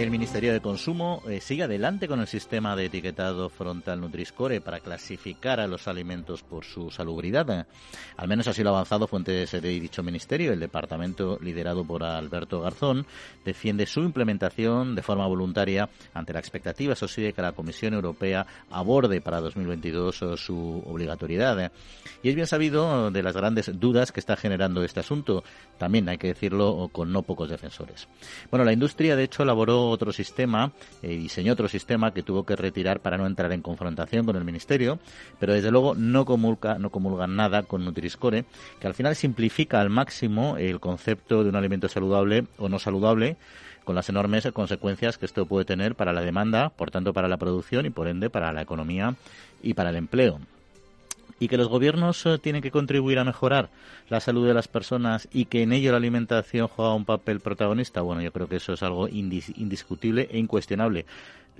El Ministerio de Consumo eh, sigue adelante con el sistema de etiquetado frontal Nutriscore para clasificar a los alimentos por su salubridad. Al menos así lo ha avanzado fuentes de dicho ministerio. El departamento, liderado por Alberto Garzón, defiende su implementación de forma voluntaria ante la expectativa, eso sí, de que la Comisión Europea aborde para 2022 eh, su obligatoriedad. Y es bien sabido de las grandes dudas que está generando este asunto. También hay que decirlo con no pocos defensores. Bueno, la industria, de hecho, elaboró otro sistema, eh, diseñó otro sistema que tuvo que retirar para no entrar en confrontación con el Ministerio, pero desde luego no comulga, no comulgan nada con Nutriscore, que al final simplifica al máximo el concepto de un alimento saludable o no saludable, con las enormes consecuencias que esto puede tener para la demanda, por tanto para la producción y por ende para la economía y para el empleo y que los gobiernos eh, tienen que contribuir a mejorar la salud de las personas y que en ello la alimentación juega un papel protagonista, bueno, yo creo que eso es algo indiscutible e incuestionable.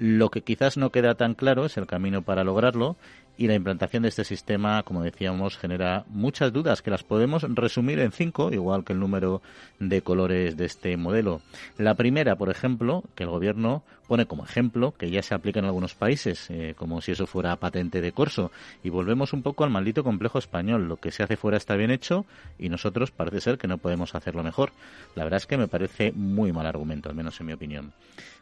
Lo que quizás no queda tan claro es el camino para lograrlo y la implantación de este sistema, como decíamos, genera muchas dudas que las podemos resumir en cinco, igual que el número de colores de este modelo. La primera, por ejemplo, que el gobierno pone como ejemplo, que ya se aplica en algunos países, eh, como si eso fuera patente de corso. Y volvemos un poco al maldito complejo español. Lo que se hace fuera está bien hecho y nosotros parece ser que no podemos hacerlo mejor. La verdad es que me parece muy mal argumento, al menos en mi opinión.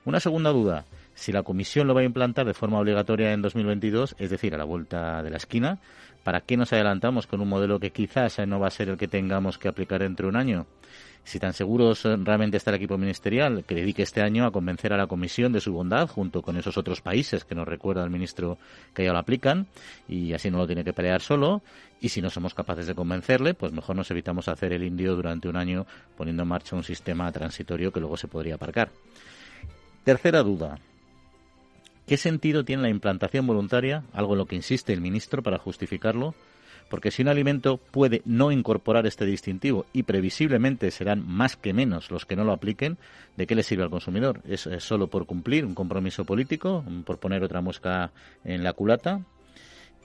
Una segunda duda si la Comisión lo va a implantar de forma obligatoria en 2022, es decir, a la vuelta de la esquina, ¿para qué nos adelantamos con un modelo que quizás no va a ser el que tengamos que aplicar dentro de un año? Si tan seguros realmente está el equipo ministerial, que dedique este año a convencer a la Comisión de su bondad, junto con esos otros países que nos recuerda el ministro que ya lo aplican, y así no lo tiene que pelear solo. Y si no somos capaces de convencerle, pues mejor nos evitamos hacer el indio durante un año poniendo en marcha un sistema transitorio que luego se podría aparcar. Tercera duda. ¿Qué sentido tiene la implantación voluntaria, algo en lo que insiste el ministro para justificarlo? Porque si un alimento puede no incorporar este distintivo y previsiblemente serán más que menos los que no lo apliquen, ¿de qué le sirve al consumidor? ¿Es, solo por cumplir un compromiso político, por poner otra mosca en la culata?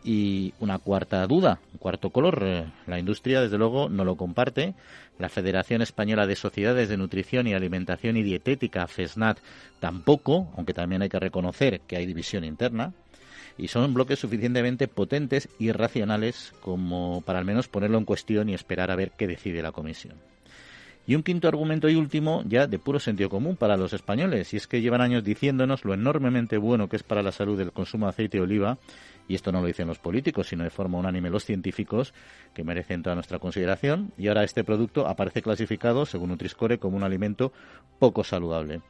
Y una cuarta duda, un cuarto color, eh, la industria desde luego no lo comparte. La Federación Española de Sociedades de Nutrición y Alimentación y Dietética, FESNAT, tampoco, aunque también hay que reconocer que hay división interna. Y son bloques suficientemente potentes y racionales como para al menos ponerlo en cuestión y esperar a ver qué decide la Comisión. Y un quinto argumento y último, ya de puro sentido común para los españoles, y es que llevan años diciéndonos lo enormemente bueno que es para la salud el consumo de aceite de oliva, y esto no lo dicen los políticos, sino de forma unánime los científicos, que merecen toda nuestra consideración, y ahora este producto aparece clasificado, según Nutriscore, como un alimento poco saludable.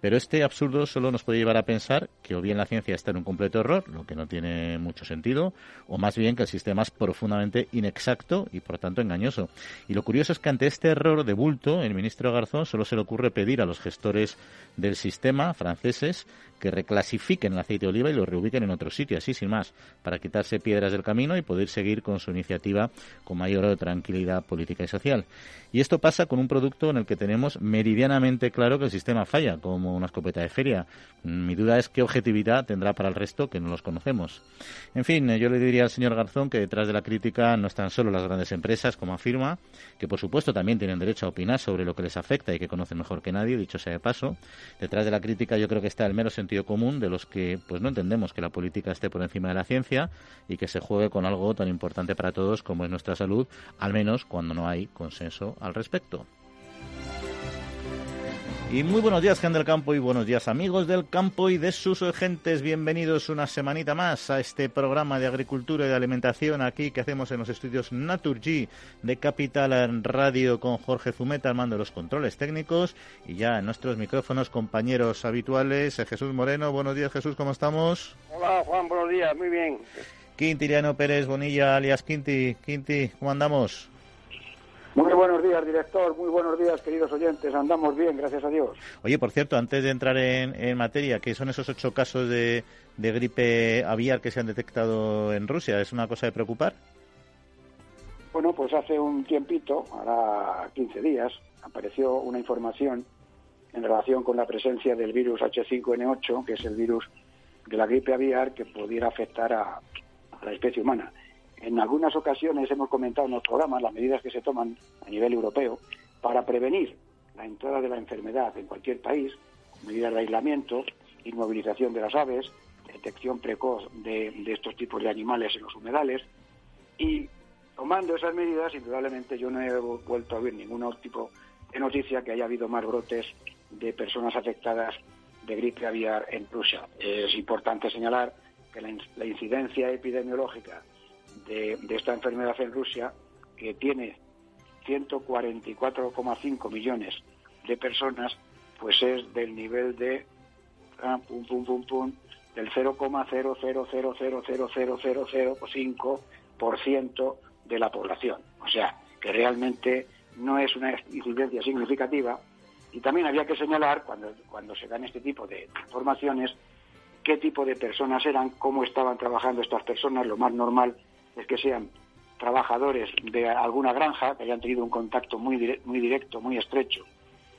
Pero este absurdo solo nos puede llevar a pensar que o bien la ciencia está en un completo error, lo que no tiene mucho sentido, o más bien que el sistema es profundamente inexacto y por tanto engañoso. Y lo curioso es que ante este error de bulto, el ministro Garzón solo se le ocurre pedir a los gestores del sistema franceses que reclasifiquen el aceite de oliva y lo reubiquen en otro sitio, así sin más, para quitarse piedras del camino y poder seguir con su iniciativa con mayor tranquilidad política y social. Y esto pasa con un producto en el que tenemos meridianamente claro que el sistema falla, como una escopeta de feria. Mi duda es qué objetividad tendrá para el resto que no los conocemos. En fin, yo le diría al señor Garzón que detrás de la crítica no están solo las grandes empresas, como afirma, que por supuesto también tienen derecho a opinar sobre lo que les afecta y que conocen mejor que nadie, dicho sea de paso. Detrás de la crítica yo creo que está el mero sentido común de los que pues no entendemos que la política esté por encima de la ciencia y que se juegue con algo tan importante para todos como es nuestra salud, al menos cuando no hay consenso al respecto. Y muy buenos días, gente del campo, y buenos días, amigos del campo y de sus gentes. Bienvenidos una semanita más a este programa de agricultura y de alimentación aquí que hacemos en los estudios Naturgy de Capital Radio con Jorge Zumeta al mando de los controles técnicos. Y ya en nuestros micrófonos, compañeros habituales, Jesús Moreno. Buenos días, Jesús, ¿cómo estamos? Hola, Juan, buenos días, muy bien. Quintiliano Pérez Bonilla, alias Quinti. Quinti, ¿cómo andamos? Muy buenos días, director. Muy buenos días, queridos oyentes. Andamos bien, gracias a Dios. Oye, por cierto, antes de entrar en, materia, ¿qué son esos ocho casos de, gripe aviar que se han detectado en Rusia? ¿Es una cosa de preocupar? Bueno, pues hace un tiempito, ahora 15 días, apareció una información en relación con la presencia del virus H5N8, que es el virus de la gripe aviar que pudiera afectar a la especie humana. En algunas ocasiones hemos comentado en los programas las medidas que se toman a nivel europeo para prevenir la entrada de la enfermedad en cualquier país, medidas de aislamiento, inmovilización de las aves, detección precoz de, estos tipos de animales en los humedales y tomando esas medidas, indudablemente yo no he vuelto a ver ningún tipo de noticia que haya habido más brotes de personas afectadas de gripe aviar en Rusia. Es importante señalar que la, incidencia epidemiológica de, esta enfermedad en Rusia, que tiene 144,5 millones de personas, pues es del nivel de ah, pum, pum, pum, pum, del 0,0000005% de la población. O sea, que realmente no es una incidencia significativa. Y también había que señalar, cuando, cuando se dan este tipo de informaciones, qué tipo de personas eran, cómo estaban trabajando estas personas. Lo más normal es que sean trabajadores de alguna granja, que hayan tenido un contacto muy, muy directo, muy estrecho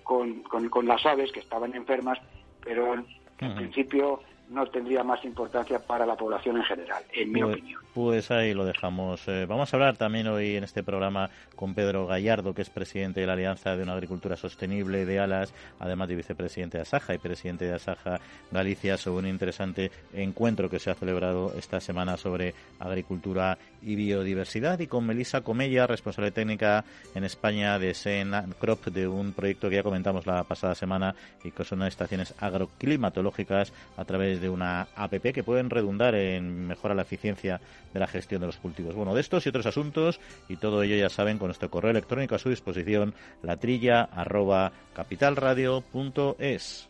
con, con, las aves que estaban enfermas, pero en principio no tendría más importancia para la población en general, en mi pues, opinión. Pues ahí lo dejamos. Eh, vamos a hablar también hoy en este programa con Pedro Gallardo, que es presidente de la Alianza de una Agricultura Sostenible de Alas, además de vicepresidente de Asaja y presidente de Asaja Galicia, sobre un interesante encuentro que se ha celebrado esta semana sobre agricultura y biodiversidad, y con Melisa Comella, responsable técnica en España de Sen Crop, de un proyecto que ya comentamos la pasada semana y que son estaciones agroclimatológicas a través de una APP que pueden redundar en mejorar la eficiencia de la gestión de los cultivos. Bueno, de estos y otros asuntos y todo ello ya saben con nuestro correo electrónico a su disposición, latrilla arroba capitalradio.es.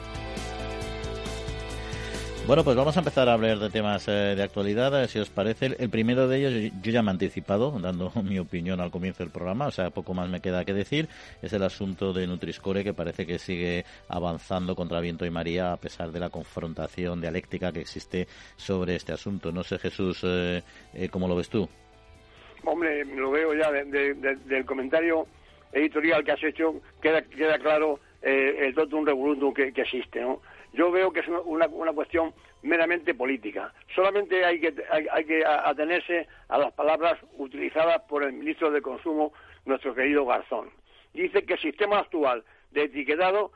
Bueno, pues vamos a empezar a hablar de temas eh, de actualidad, eh, si os parece. El primero de ellos, yo ya me he anticipado, dando mi opinión al comienzo del programa, o sea, poco más me queda que decir, es el asunto de Nutriscore, que parece que sigue avanzando contra viento y María, a pesar de la confrontación dialéctica que existe sobre este asunto. No sé, Jesús, eh, ¿cómo lo ves tú? Hombre, lo veo ya del comentario editorial que has hecho, queda, queda claro el totum revolutum que, que existe, ¿no? Yo veo que es una, una cuestión meramente política. Solamente hay que, hay, que atenerse a las palabras utilizadas por el ministro de Consumo, nuestro querido Garzón. Dice que el sistema actual de etiquetado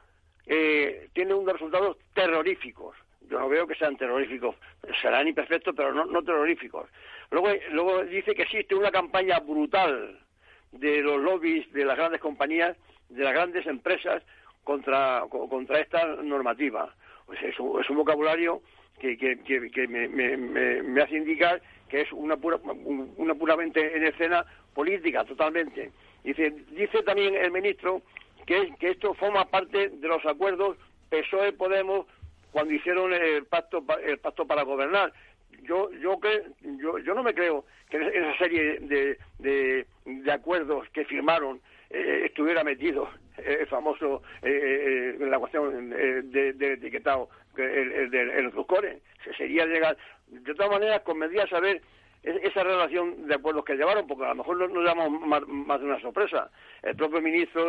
eh, tiene unos resultados terroríficos. Yo no veo que sean terroríficos, serán imperfectos, pero no, terroríficos. Luego, luego dice que existe una campaña brutal de los lobbies de las grandes compañías, de las grandes empresas, contra, contra esta normativa pues es un, es un vocabulario que, que, que, me, me, me, hace indicar que es una, pura, una puramente en escena política, totalmente. Dice, dice también el ministro que, que esto forma parte de los acuerdos PSOE-Podemos cuando hicieron el pacto, el pacto para gobernar. Yo, yo, yo, yo no me creo que esa serie de, de, de acuerdos que firmaron eh, estuviera metido eh, el famoso eh, la cuestión de, etiquetado el, el, se sería llegar de todas maneras convendría saber esa relación de acuerdos que llevaron porque a lo mejor nos, llamamos más, de una sorpresa. El propio ministro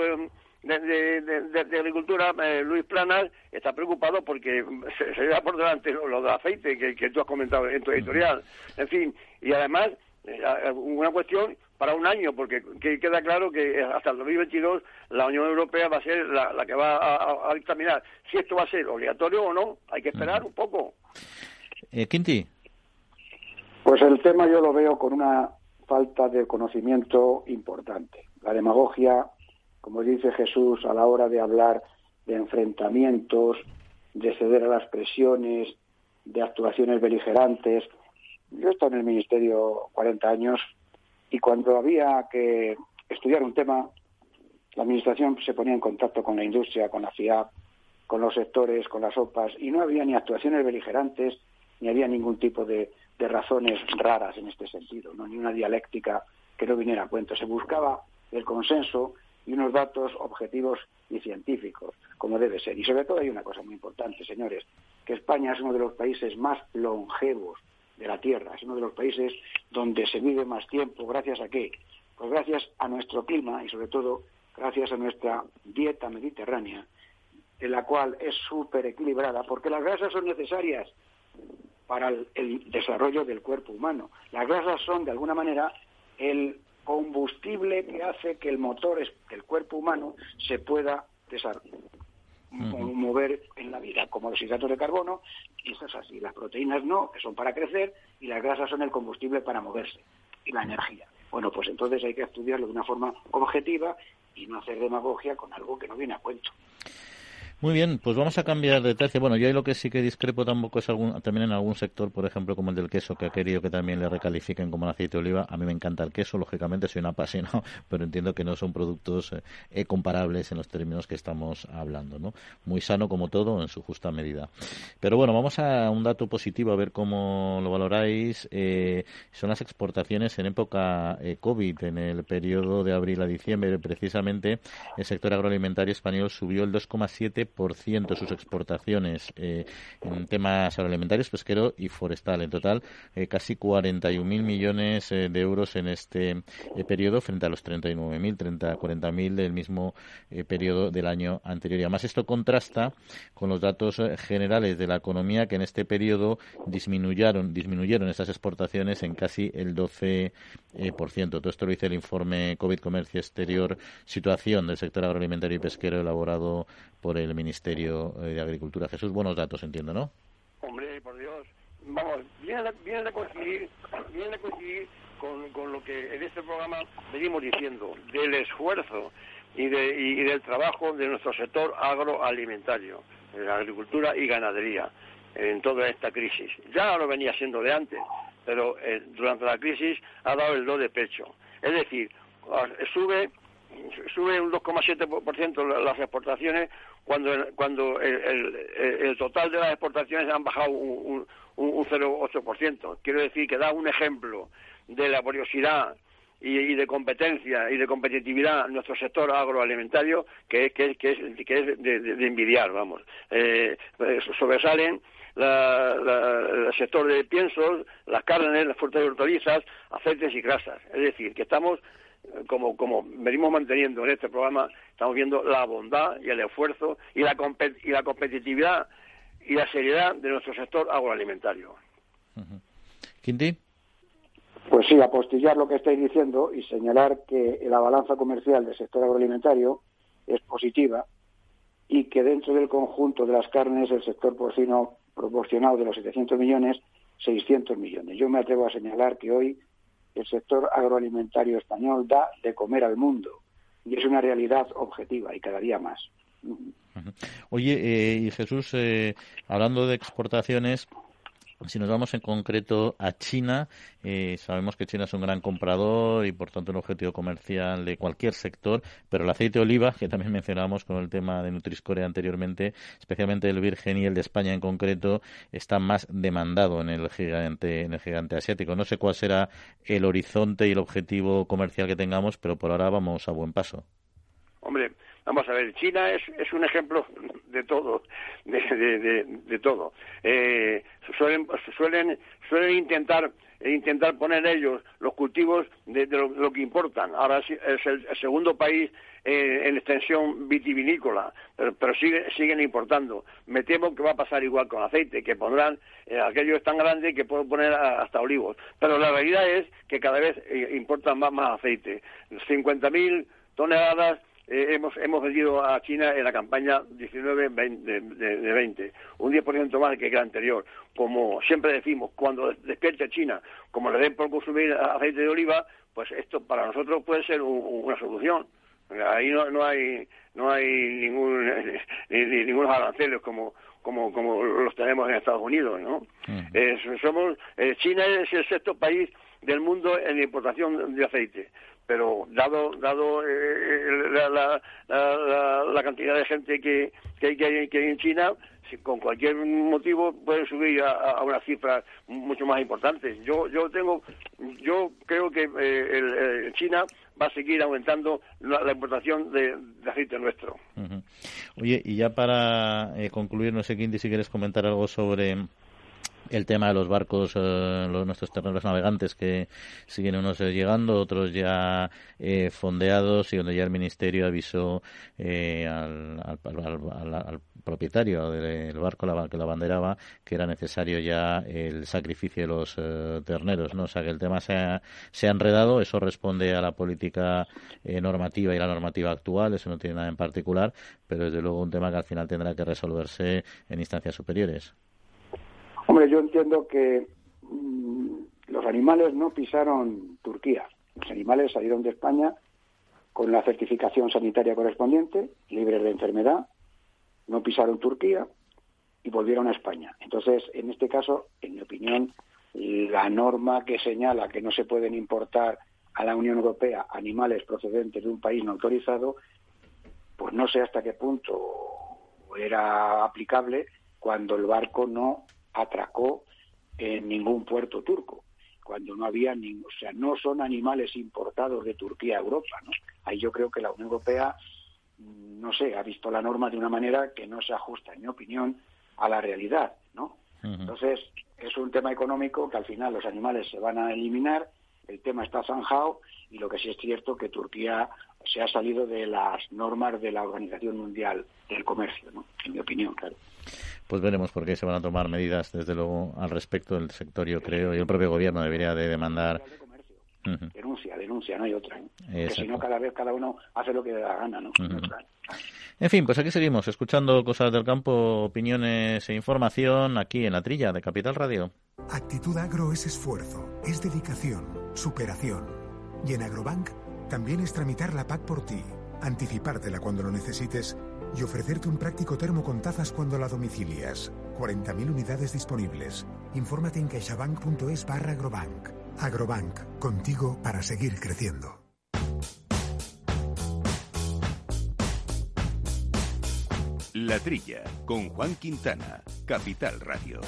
de, Agricultura, Luis Planas, está preocupado porque se, se lleva por delante lo, lo del aceite que, que, tú has comentado en tu editorial. En fin, y además, una cuestión para un año, porque queda claro que hasta el 2022 la Unión Europea va a ser la, que va a, dictaminar si esto va a ser obligatorio o no. Hay que esperar un poco. Eh, Quinti. Pues el tema yo lo veo con una falta de conocimiento importante. La demagogia, como dice Jesús, a la hora de hablar de enfrentamientos, de ceder a las presiones, de actuaciones beligerantes. Yo he estado en el Ministerio 40 años y cuando había que estudiar un tema, la Administración se ponía en contacto con la industria, con la FIAP, con los sectores, con las OPAs, y no había ni actuaciones beligerantes, ni había ningún tipo de, razones raras en este sentido, ¿no? ni una dialéctica que no viniera a cuento. Se buscaba el consenso y unos datos objetivos y científicos, como debe ser. Y sobre todo hay una cosa muy importante, señores, que España es uno de los países más longevos de la Tierra, es uno de los países donde se vive más tiempo, gracias a qué? Pues gracias a nuestro clima y sobre todo gracias a nuestra dieta mediterránea, en la cual es súper equilibrada, porque las grasas son necesarias para el, desarrollo del cuerpo humano. Las grasas son, de alguna manera, el combustible que hace que el motor del cuerpo humano se pueda mover en la vida, como los hidratos de carbono, y eso es así. Las proteínas no, que son para crecer, y las grasas son el combustible para moverse, y la energía. Bueno, pues entonces hay que estudiarlo de una forma objetiva y no hacer demagogia con algo que no viene a cuento. Muy bien, pues vamos a cambiar de tercio. Bueno, yo hay lo que sí que discrepo tampoco es algún, también en algún sector, por ejemplo, como el del queso, que ha querido que también le recalifiquen como el aceite de oliva. A mí me encanta el queso, lógicamente soy un apasionado, pero entiendo que no son productos eh, comparables en los términos que estamos hablando, ¿no? Muy sano como todo, en su justa medida. Pero bueno, vamos a un dato positivo, a ver cómo lo valoráis. Eh, son las exportaciones en época eh, COVID, en el periodo de abril a diciembre, precisamente el sector agroalimentario español subió el 2,7 ciento sus exportaciones eh, en temas agroalimentarios, pesquero y forestal. En total, eh, casi 41.000 millones eh, de euros en este periodo frente a los 39.000, 30, 40.000 del mismo periodo del año anterior. Y además esto contrasta con los datos generales de la economía que en este periodo disminuyeron, disminuyeron estas exportaciones en casi el 12%. Todo esto lo dice el informe COVID Comercio Exterior Situación del sector agroalimentario y pesquero elaborado por el Ministerio eh, de Agricultura. Jesús, buenos datos, entiendo, ¿no? Hombre, por Dios, vamos, viene a, coincidir, viene a coincidir con, lo que en este programa venimos diciendo, del esfuerzo y, de, y, del trabajo de nuestro sector agroalimentario, de la agricultura y ganadería, en toda esta crisis. Ya lo venía siendo de antes, pero eh, durante la crisis ha dado el do de pecho. Es decir, sube sube un 2,7% las exportaciones cuando cuando el, total de las exportaciones han bajado un, un, 0,8%. Quiero decir que da un ejemplo de la laboriosidad y, de competencia y de competitividad nuestro sector agroalimentario que, que, que es, que es de, envidiar, vamos. Eh, eh, sobresalen el sector de piensos, las carnes, las frutas y hortalizas, aceites y grasas. Es decir, que estamos como, como venimos manteniendo en este programa, estamos viendo la bondad y el esfuerzo y la, y la competitividad y la seriedad de nuestro sector agroalimentario. ¿Quinti? Pues sí, apostillar lo que estáis diciendo y señalar que la balanza comercial del sector agroalimentario es positiva y que dentro del conjunto de las carnes el sector porcino proporcionado de los 700 millones, 600 millones. Yo me atrevo a señalar que hoy el sector agroalimentario español da de comer al mundo y es una realidad objetiva y cada día más. Oye, eh, y Jesús, eh, hablando de exportaciones, si nos vamos en concreto a China, eh, sabemos que China es un gran comprador y por tanto un objetivo comercial de cualquier sector, pero el aceite de oliva, que también mencionábamos con el tema de Nutriscore anteriormente, especialmente el virgen y el de España en concreto, está más demandado en el gigante, en el gigante asiático. No sé cuál será el horizonte y el objetivo comercial que tengamos, pero por ahora vamos a buen paso. Hombre, Vamos a ver, China es, es un ejemplo de todo, de, de, de, todo. Eh, suelen, suelen, suelen intentar intentar poner ellos los cultivos de, lo, que importan. Ahora es el, segundo país eh, en extensión vitivinícola, pero, pero siguen importando. Me temo que va a pasar igual con aceite, que pondrán, eh, aquello es tan grande que pueden poner hasta olivos. Pero la realidad es que cada vez eh, importan más, más aceite. 50.000 toneladas eh, hemos, hemos vendido a China en la campaña 19-20, de, 20, un 10% más que el anterior. Como siempre decimos, cuando despierte China, como le den por consumir aceite de oliva, pues esto para nosotros puede ser una solución. Ahí no, no hay no hay ningún ni, ningunos aranceles como como como los tenemos en Estados Unidos, ¿no? somos eh, China es el sexto país del mundo en importación de aceite pero dado dado eh, eh, la, la, la, cantidad de gente que, que, hay, que en China con cualquier motivo pueden subir a, una cifra mucho más importante. Yo yo tengo yo creo que eh, China va a seguir aumentando la, importación de, aceite nuestro. Oye, y ya para eh, concluir, no sé, Quinti, si quieres comentar algo sobre el tema de los barcos, eh, los, nuestros terrenos navegantes que siguen unos eh, llegando, otros ya eh, fondeados y donde ya el Ministerio avisó al, al, propietario del barco la, que la banderaba que era necesario ya el sacrificio de los terneros. ¿no? O sea que el tema se ha, se ha enredado, eso responde a la política normativa y la normativa actual, eso no tiene nada en particular, pero desde luego un tema que al final tendrá que resolverse en instancias superiores. Hombre, yo entiendo que mm, los animales no pisaron Turquía. Los animales salieron de España con la certificación sanitaria correspondiente, libres de enfermedad, no pisaron Turquía y volvieron a España. Entonces, en este caso, en mi opinión, la norma que señala que no se pueden importar a la Unión Europea animales procedentes de un país no autorizado, pues no sé hasta qué punto era aplicable cuando el barco no atracó en ningún puerto turco, cuando no había ningún, o sea, no son animales importados de Turquía a Europa, ¿no? Ahí yo creo que la Unión Europea, mm, no sé, ha visto la norma de una manera que no se ajusta, en mi opinión, a la realidad, ¿no? Entonces, es un tema económico que al final los animales se van a eliminar, el tema está zanjado y lo que sí es cierto que Turquía se ha salido de las normas de la Organización Mundial del Comercio, ¿no? En mi opinión, claro pues veremos por qué se van a tomar medidas, desde luego, al respecto del sector, yo creo, y el propio gobierno debería de demandar. Denuncia, denuncia, no hay otra. ¿eh? si no, cada vez cada uno hace lo que le da gana, ¿no? En fin, pues aquí seguimos, escuchando cosas del campo, opiniones e información aquí en la trilla de Capital Radio. Actitud Agro es esfuerzo, es dedicación, superación. Y en Agrobank también es tramitar la PAC por ti, anticipártela cuando lo necesites y ofrecerte un práctico termo con tazas cuando la domicilias. 40.000 unidades disponibles. Infórmate en caixabank.es barra agrobank. Agrobank, contigo para seguir creciendo. La Trilla, con Juan Quintana, Capital Radio.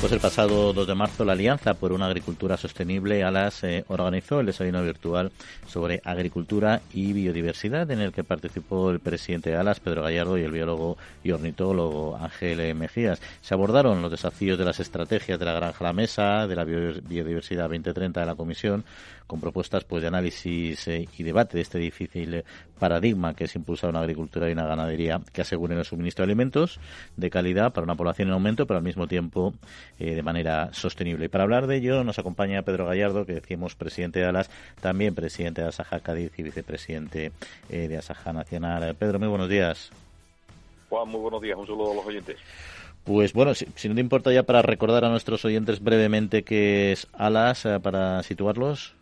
Pues el pasado 2 de marzo la Alianza por una Agricultura Sostenible, ALAS, eh, organizó el desayuno virtual sobre agricultura y biodiversidad en el que participó el presidente de ALAS, Pedro Gallardo, y el biólogo y ornitólogo Ángel Mejías. Se abordaron los desafíos de las estrategias de la granja la mesa, de la biodiversidad 2030 de la Comisión, con propuestas pues de análisis eh, y debate de este difícil paradigma que es impulsar una agricultura y una ganadería que aseguren el suministro de alimentos de calidad para una población en aumento, pero al mismo tiempo eh, de manera sostenible. Y para hablar de ello nos acompaña Pedro Gallardo, que decíamos presidente de ALAS, también presidente de Asaja Cádiz y vicepresidente eh, de Asaja Nacional. Pedro, muy buenos días. Juan, muy buenos días. Un saludo a los oyentes. Pues bueno, si, no te importa ya para recordar a nuestros oyentes brevemente qué es ALAS, para situarlos.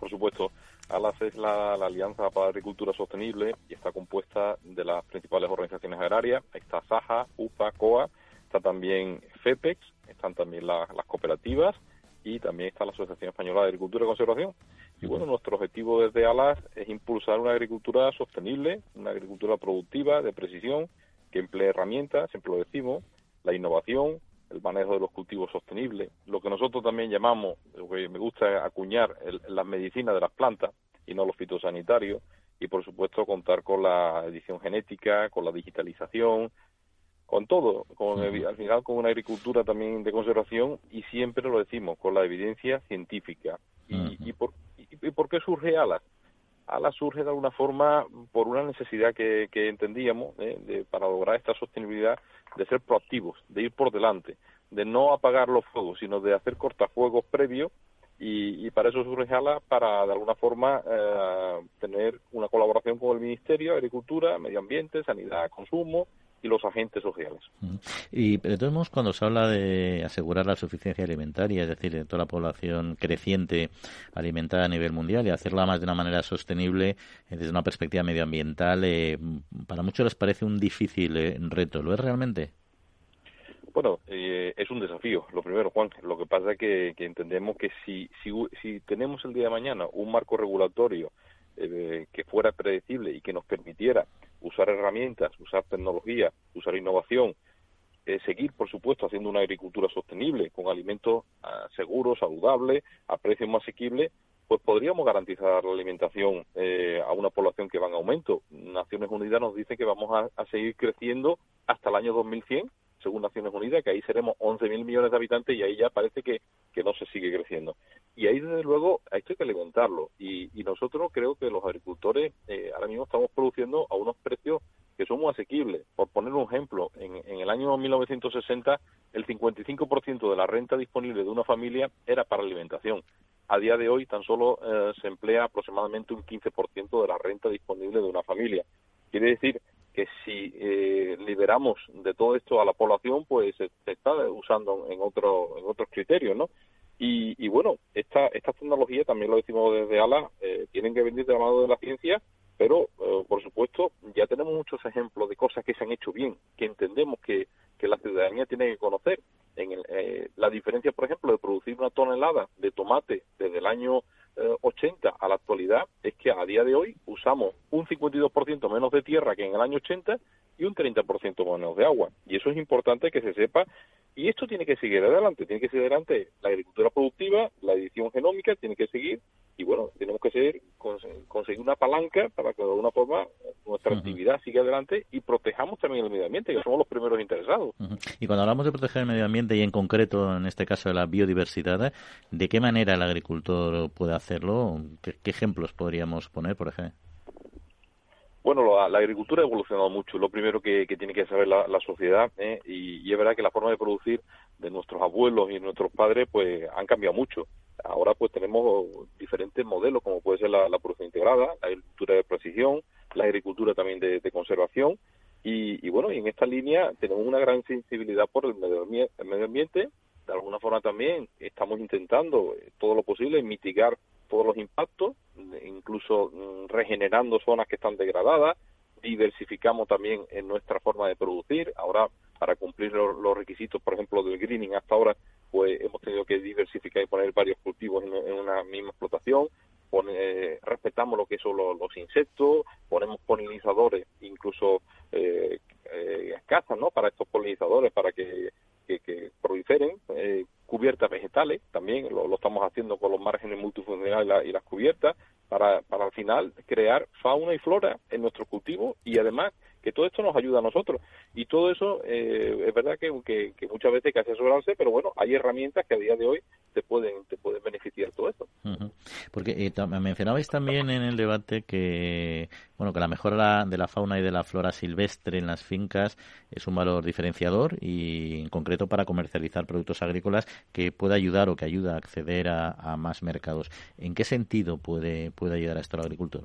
Por supuesto, ALAS es la, Alianza para la Agricultura Sostenible y está compuesta de las principales organizaciones agrarias. Está SAJA, UPA, COA, está también FEPEX, están también las cooperativas y también está la Asociación Española de Agricultura y Conservación. Y bueno, nuestro objetivo desde ALAS es impulsar una agricultura sostenible, una agricultura productiva, de precisión, que emplee herramientas, siempre lo decimos, la innovación, el manejo de los cultivos sostenibles, lo que nosotros también llamamos, lo que me gusta acuñar, las medicinas de las plantas y no los fitosanitarios, y por supuesto contar con la edición genética, con la digitalización, con todo, con al final con una agricultura también de conservación y siempre lo decimos, con la evidencia científica. ¿Y, por, y, por qué surge ALAS? ALAS surge de alguna forma por una necesidad que, entendíamos ¿eh? de, para lograr esta sostenibilidad de ser proactivos, de ir por delante, de no apagar los fuegos, sino de hacer cortafuegos previos y, para eso surge ALA, para de alguna forma eh, tener una colaboración con el Ministerio de Agricultura, Medio Ambiente, Sanidad, Consumo y los agentes sociales. Y de todos modos, cuando se habla de asegurar la suficiencia alimentaria, es decir, de toda la población creciente alimentada a nivel mundial y hacerla más de una manera sostenible eh, desde una perspectiva medioambiental, eh, para muchos les parece un difícil eh, reto. ¿Lo es realmente? Bueno, es un desafío. Lo primero, Juan, lo que pasa es que, entendemos que si, si, si tenemos el día de mañana un marco regulatorio que fuera predecible y que nos permitiera usar herramientas, usar tecnología, usar innovación, eh, seguir, por supuesto, haciendo una agricultura sostenible, con alimentos ah, seguros, saludables, a precios más asequibles, pues podríamos garantizar la alimentación eh, a una población que va en aumento. Naciones Unidas nos dice que vamos a, seguir creciendo hasta el año 2100, según Naciones Unidas, que ahí seremos 11.000 millones de habitantes y ahí ya parece que, que no se sigue creciendo. Y ahí, desde luego, hay que alimentarlo. Y, nosotros creo que los agricultores eh, ahora mismo estamos produciendo a unos precios que son muy asequibles. Por poner un ejemplo, en, en el año 1960 el 55% de la renta disponible de una familia era para alimentación. A día de hoy tan solo eh, se emplea aproximadamente un 15% de la renta disponible de una familia. Quiere decir que si eh, liberamos de todo esto a la población, pues se, está usando en otro, en otros criterios, ¿no? Y, bueno, esta, esta tecnología, también lo decimos desde ALA, eh, tienen que venir de la mano de la ciencia pero, eh, por supuesto, ya tenemos muchos ejemplos de cosas que se han hecho bien, que entendemos que, que la ciudadanía tiene que conocer. En eh, la diferencia, por ejemplo, de producir una tonelada de tomate desde el año 80 eh, a la actualidad es que a día de hoy usamos un 52% menos de tierra que en el año 80 y un 30% menos de agua. Y eso es importante que se sepa. Y esto tiene que seguir adelante. Tiene que seguir adelante la agricultura productiva, la edición genómica, tiene que seguir y bueno, tenemos que seguir, conseguir una palanca para que de alguna forma nuestra actividad siga adelante y protejamos también el medio ambiente, que somos los primeros interesados. Y cuando hablamos de proteger el medio ambiente y en concreto, en este caso, de la biodiversidad, ¿de qué manera el agricultor puede hacerlo? ¿Qué, ejemplos podríamos poner, por ejemplo? Bueno, la, agricultura ha evolucionado mucho. Lo primero que, tiene que saber la, sociedad, ¿eh? y, y, es verdad que la forma de producir de nuestros abuelos y nuestros padres, pues han cambiado mucho. Ahora pues tenemos diferentes modelos, como puede ser la, producción integrada, la agricultura de precisión, la agricultura también de, conservación, y, bueno, y en esta línea tenemos una gran sensibilidad por el medio, ambiente. De alguna forma también estamos intentando eh, todo lo posible mitigar todos los impactos, incluso mm, regenerando zonas que están degradadas, diversificamos también en nuestra forma de producir. Ahora, para cumplir los requisitos, por ejemplo, del greening, hasta ahora pues hemos tenido que diversificar y poner varios cultivos en, una misma explotación. Eh, respetamos lo que son los, insectos, ponemos polinizadores, incluso eh, eh, casas, ¿no? Para estos polinizadores, para que, que, proliferen, eh, cubiertas vegetales, también lo, estamos haciendo con los márgenes multifuncionales y, las cubiertas, para, para al final crear fauna y flora en nuestro cultivo y además que todo esto nos ayuda a nosotros. Y todo eso eh, es verdad que, que, muchas veces hay que asesorarse, pero bueno, hay herramientas que a día de hoy te pueden, te pueden beneficiar todo esto. Porque eh, mencionabais también en el debate que bueno que la mejora de la fauna y de la flora silvestre en las fincas es un valor diferenciador y en concreto para comercializar productos agrícolas que puede ayudar o que ayuda a acceder a, a más mercados. ¿En qué sentido puede, puede ayudar a esto el agricultor?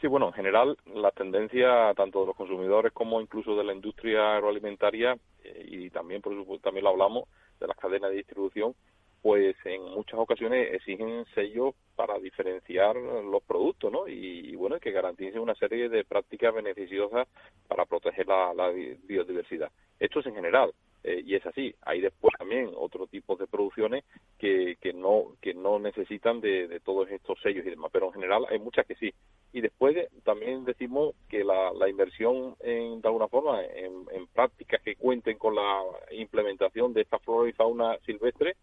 Sí, bueno, en general la tendencia tanto de los consumidores como incluso de la industria agroalimentaria eh, y también, por supuesto, también lo hablamos de las cadenas de distribución, pues en muchas ocasiones exigen sellos para diferenciar los productos, ¿no? Y, bueno, que garanticen una serie de prácticas beneficiosas para proteger la, biodiversidad. Esto es en general. Eh, y es así. Hay después también otro tipo de producciones que, que no que no necesitan de, todos estos sellos y demás, pero en general hay muchas que sí y después también decimos que la, la inversión en, de alguna forma en, en, prácticas que cuenten con la implementación de esta flora y fauna silvestre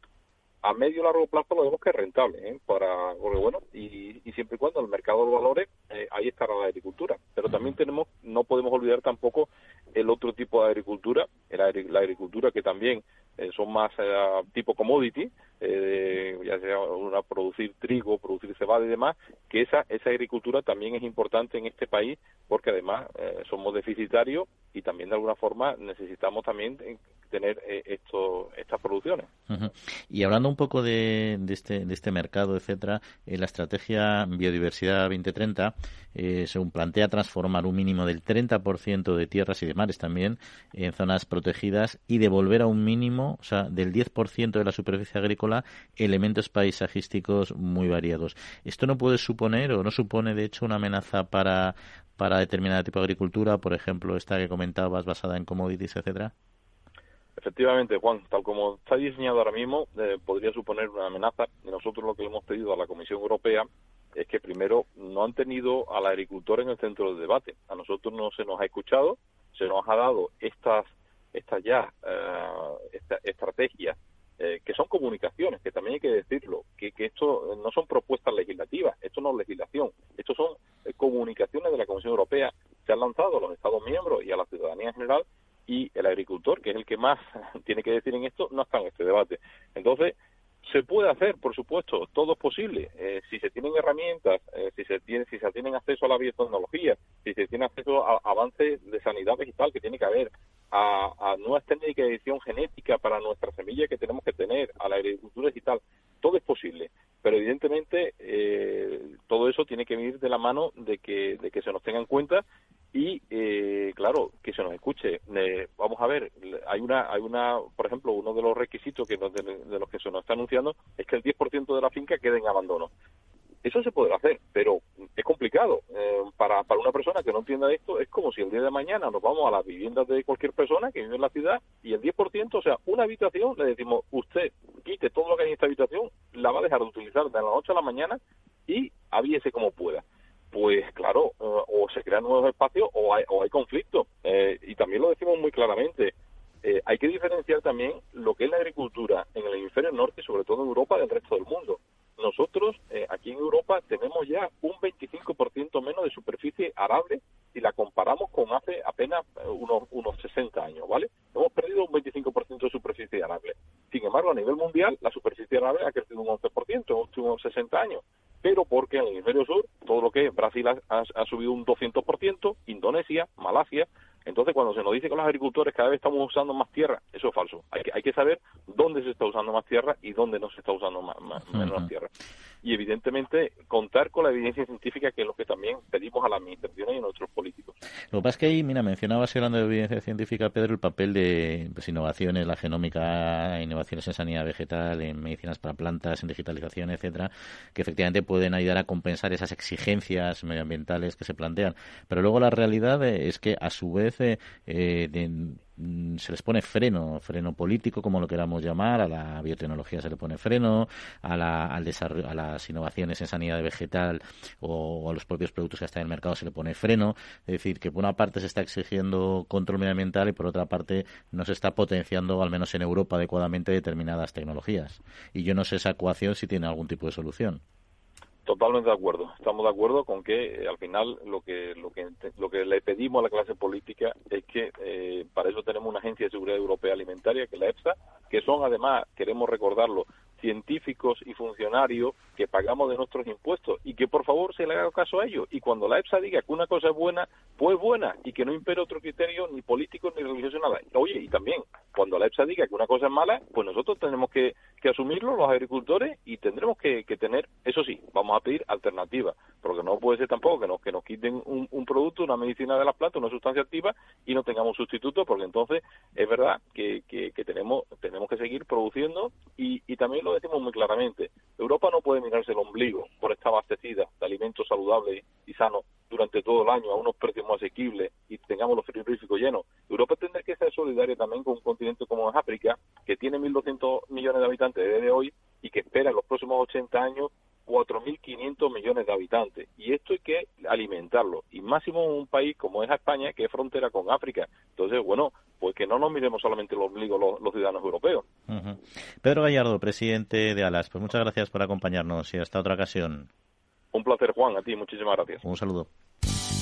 a medio y largo plazo lo vemos que es rentable ¿eh? para bueno y, y, siempre y cuando el mercado de valores eh, ahí estará la agricultura pero también tenemos no podemos olvidar tampoco el otro tipo de agricultura la, la agricultura que también eh, son más eh, tipo commodity, eh, ya sea una producir trigo, producir cebada y demás, que esa, esa agricultura también es importante en este país porque además somos deficitarios y también de alguna forma necesitamos también tener esto, estas producciones. Y hablando un poco de, de, este, de este mercado, etcétera, la estrategia Biodiversidad 2030, según plantea transformar un mínimo del 30% de tierras y de también en zonas protegidas y devolver a un mínimo o sea, del 10% de la superficie agrícola, elementos paisajísticos muy variados. ¿Esto no puede suponer o no supone, de hecho, una amenaza para, para determinado tipo de agricultura, por ejemplo, esta que comentabas basada en commodities, etcétera? Efectivamente, Juan, tal como está diseñado ahora mismo, eh, podría suponer una amenaza y nosotros lo que hemos pedido a la Comisión Europea es que primero no han tenido al agricultor en el centro del debate. A nosotros no se nos ha escuchado, se nos ha dado estas, estas ya eh, estrategias eh, que son comunicaciones, que también hay que decirlo, que, que esto no son propuestas legislativas, esto no es legislación, esto son eh, comunicaciones de la Comisión Europea, se han lanzado a los Estados miembros y a la ciudadanía en general y el agricultor, que es el que más tiene que decir en esto, no está en este debate. Entonces, se puede hacer, por supuesto, todo es posible. Eh, si se tienen herramientas, eh, si se tiene, si se tienen acceso a la biotecnología, si se tiene acceso a avances de sanidad vegetal que tiene que haber, a, nuevas técnicas de edición genética para nuestra semilla que tenemos que tener, a la agricultura digital, todo es posible. Pero evidentemente eh, todo eso tiene que venir de la mano de que, de que se nos tenga en cuenta y eh, claro que se nos escuche. Eh, vamos a ver hay una hay una por ejemplo uno de los requisitos que de, los que se nos está anunciando es que el 10% de la finca quede en abandono. Eso se podrá hacer pero es complicado. Eh, para para una persona que no entienda esto es como si el día de mañana nos vamos a las viviendas de cualquier persona que vive en la ciudad y el 10% o sea una habitación le decimos usted quite todo lo que hay en esta habitación la va a dejar de utilizar de la noche a la mañana y avíese como pueda pues claro, eh, o se crean nuevos espacios o hay, o hay conflicto. Eh, y también lo decimos muy claramente. Eh, hay que diferenciar también lo que es la agricultura en el hemisferio norte, sobre todo en Europa, del resto del mundo. Nosotros, aquí en Europa, tenemos ya un 25% menos de superficie arable si la comparamos con hace apenas unos, unos 60 años, ¿vale? Hemos perdido un 25% de superficie arable. Sin embargo, a nivel mundial, la superficie arable ha crecido un 11% en los últimos 60 años pero porque en el hemisferio sur todo lo que Brasil ha, ha subido un 200%, Indonesia, Malasia, entonces, cuando se nos dice que los agricultores cada vez estamos usando más tierra, eso es falso. Hay que, hay que saber dónde se está usando más tierra y dónde no se está usando más, menos tierra. Y evidentemente, contar con la evidencia científica, que es lo que también pedimos a las administraciones y políticos. Lo que pasa es que ahí, mira, mencionabas hablando de evidencia científica, Pedro, el papel de pues, innovaciones, la genómica, innovaciones en sanidad vegetal, en medicinas para plantas, en digitalización, etcétera, que efectivamente pueden ayudar a compensar esas exigencias medioambientales que se plantean. Pero luego la realidad es que, a su vez, eh, mm, se les pone freno, freno político, como lo queramos llamar, a la biotecnología se le pone freno, a, la, al a las innovaciones en sanidad vegetal o, a los propios productos que están en el mercado se le pone freno. Es decir, que por una parte se está exigiendo control medioambiental y por otra parte no se está potenciando, al menos en Europa, adecuadamente determinadas tecnologías. Y yo no sé esa ecuación si tiene algún tipo de solución. Totalmente de acuerdo. Estamos de acuerdo con que eh, al final lo que lo que lo que le pedimos a la clase política es que eh, para eso tenemos una agencia de seguridad europea alimentaria que es la EFSA, que son además queremos recordarlo científicos y funcionarios que pagamos de nuestros impuestos y que por favor se le haga caso a ellos. Y cuando la EFSA diga que una cosa es buena, pues buena y que no impere otro criterio ni político ni religioso nada. Oye, y también cuando la EFSA diga que una cosa es mala, pues nosotros tenemos que, asumirlo, los agricultores, y tendremos que, tener, eso sí, vamos a pedir alternativas, porque no puede ser tampoco que nos, que nos quiten un, producto, una medicina de las plantas, una sustancia activa y no tengamos sustituto, porque entonces es verdad que, que, tenemos, tenemos que seguir produciendo y, y también lo decimos muy claramente, Europa no puede mirarse el ombligo por estar abastecida de alimentos saludables y sanos durante todo el año a unos precios más asequibles y tengamos los frigoríficos llenos. Europa tendrá que ser solidaria también con un continente como África, que tiene 1.200 millones de habitantes desde hoy y que espera en los próximos 80 años 4.500 millones de habitantes. Y esto hay que alimentarlo. Y máximo en un país como es España, que es frontera con África. Entonces, bueno, pues que no nos miremos solamente los los, ciudadanos europeos. Pedro Gallardo, presidente de ALAS, pues muchas gracias por acompañarnos y hasta otra ocasión. Un placer, Juan. A ti, muchísimas gracias. Un saludo.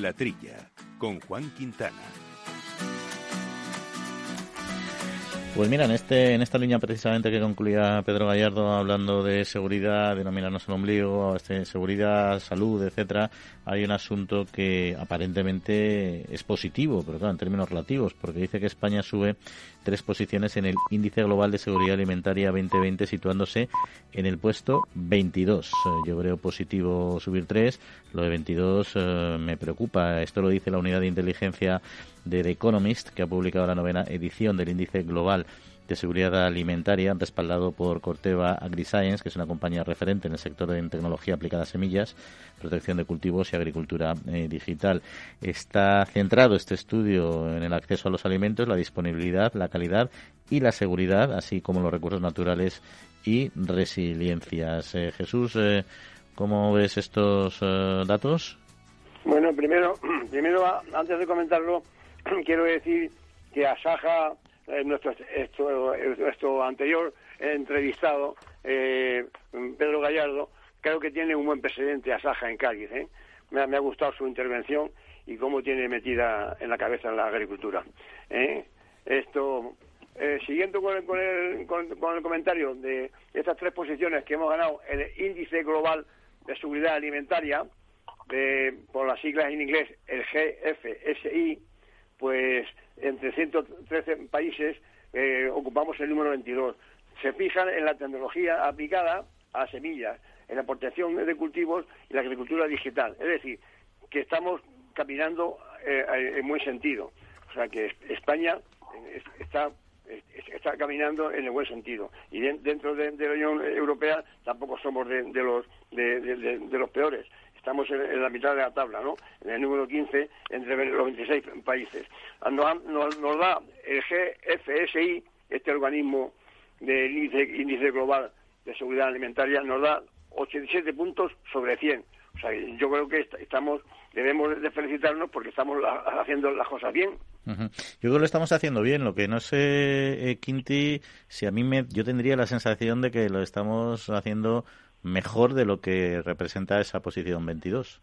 La Trilla, con Juan Quintana. Pues mira, en, este, en esta línea precisamente que concluía Pedro Gallardo hablando de seguridad, de no mirarnos el ombligo, este, seguridad, salud, etcétera, hay un asunto que aparentemente es positivo, pero claro, en términos relativos, porque dice que España sube tres posiciones en el Índice Global de Seguridad Alimentaria 2020, situándose en el puesto 22. Eh, yo creo positivo subir tres, lo de 22 eh, me preocupa. Esto lo dice la unidad de inteligencia de The Economist, que ha publicado la novena edición del Índice Global de Seguridad Alimentaria, respaldado por Corteva AgriScience, que es una compañía referente en el sector de tecnología aplicada a semillas, protección de cultivos y agricultura eh, digital. Está centrado este estudio en el acceso a los alimentos, la disponibilidad, la calidad y la seguridad, así como los recursos naturales y resiliencias. Eh, Jesús, eh, ¿cómo ves estos datos? Bueno, primero, primero antes de comentarlo, quiero decir que Asaja, eh, nuestro, nuestro anterior entrevistado, eh, Pedro Gallardo, creo que tiene un buen precedente Asaja en Cádiz. ¿eh? Me, ha gustado su intervención y cómo tiene metida en la cabeza la agricultura. ¿eh? Esto, siguiendo con el, con, el, con el comentario de estas tres posiciones que hemos ganado el índice global de seguridad alimentaria, por las siglas en inglés, el GFSI, pues entre 113 países eh, ocupamos el número 22. Se fijan en la tecnología aplicada a semillas, en la protección de cultivos y la agricultura digital. Es decir, que estamos caminando eh, en buen sentido. O sea que España eh, está está caminando en el buen sentido y dentro de, la Unión Europea tampoco somos de, los de, los peores estamos en, la mitad de la tabla, ¿no? En el número 15 entre los 26 países. Nos, nos, da el GFSI, este organismo del índice, global de seguridad alimentaria, nos da 87 puntos sobre 100. O sea, yo creo que estamos debemos de felicitarnos porque estamos haciendo las cosas bien. Yo creo que lo estamos haciendo bien. Lo que no sé, eh, Quinti, si a mí me, yo tendría la sensación de que lo estamos haciendo mejor de lo que representa esa posición 22.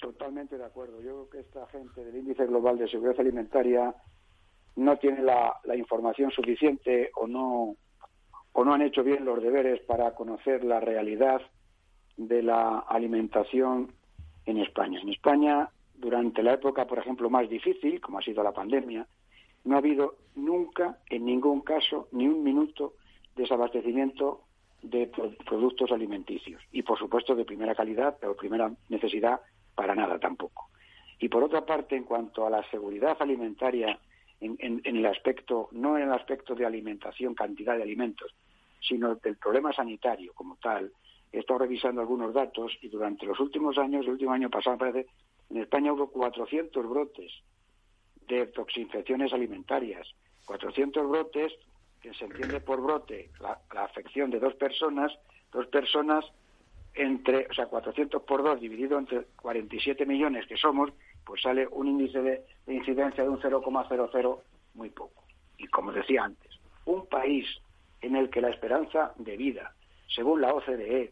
Totalmente de acuerdo. Yo creo que esta gente del Índice Global de Seguridad Alimentaria no tiene la, información suficiente o no, o no han hecho bien los deberes para conocer la realidad de la alimentación en España. En España, durante la época, por ejemplo, más difícil, como ha sido la pandemia, no ha habido nunca, en ningún caso, ni un minuto de desabastecimiento de productos alimenticios y por supuesto de primera calidad, pero primera necesidad para nada tampoco. Y por otra parte, en cuanto a la seguridad alimentaria, en, el aspecto, no en el aspecto de alimentación, cantidad de alimentos, sino del problema sanitario como tal, he estado revisando algunos datos y durante los últimos años, el último año pasado, parece, en España hubo 400 brotes de toxinfecciones alimentarias. 400 brotes que se entiende por brote la, afección de dos personas, dos personas entre, o sea, 400 por 2 dividido entre 47 millones que somos, pues sale un índice de, incidencia de un 0,00 muy poco. Y como decía antes, un país en el que la esperanza de vida, según la OCDE,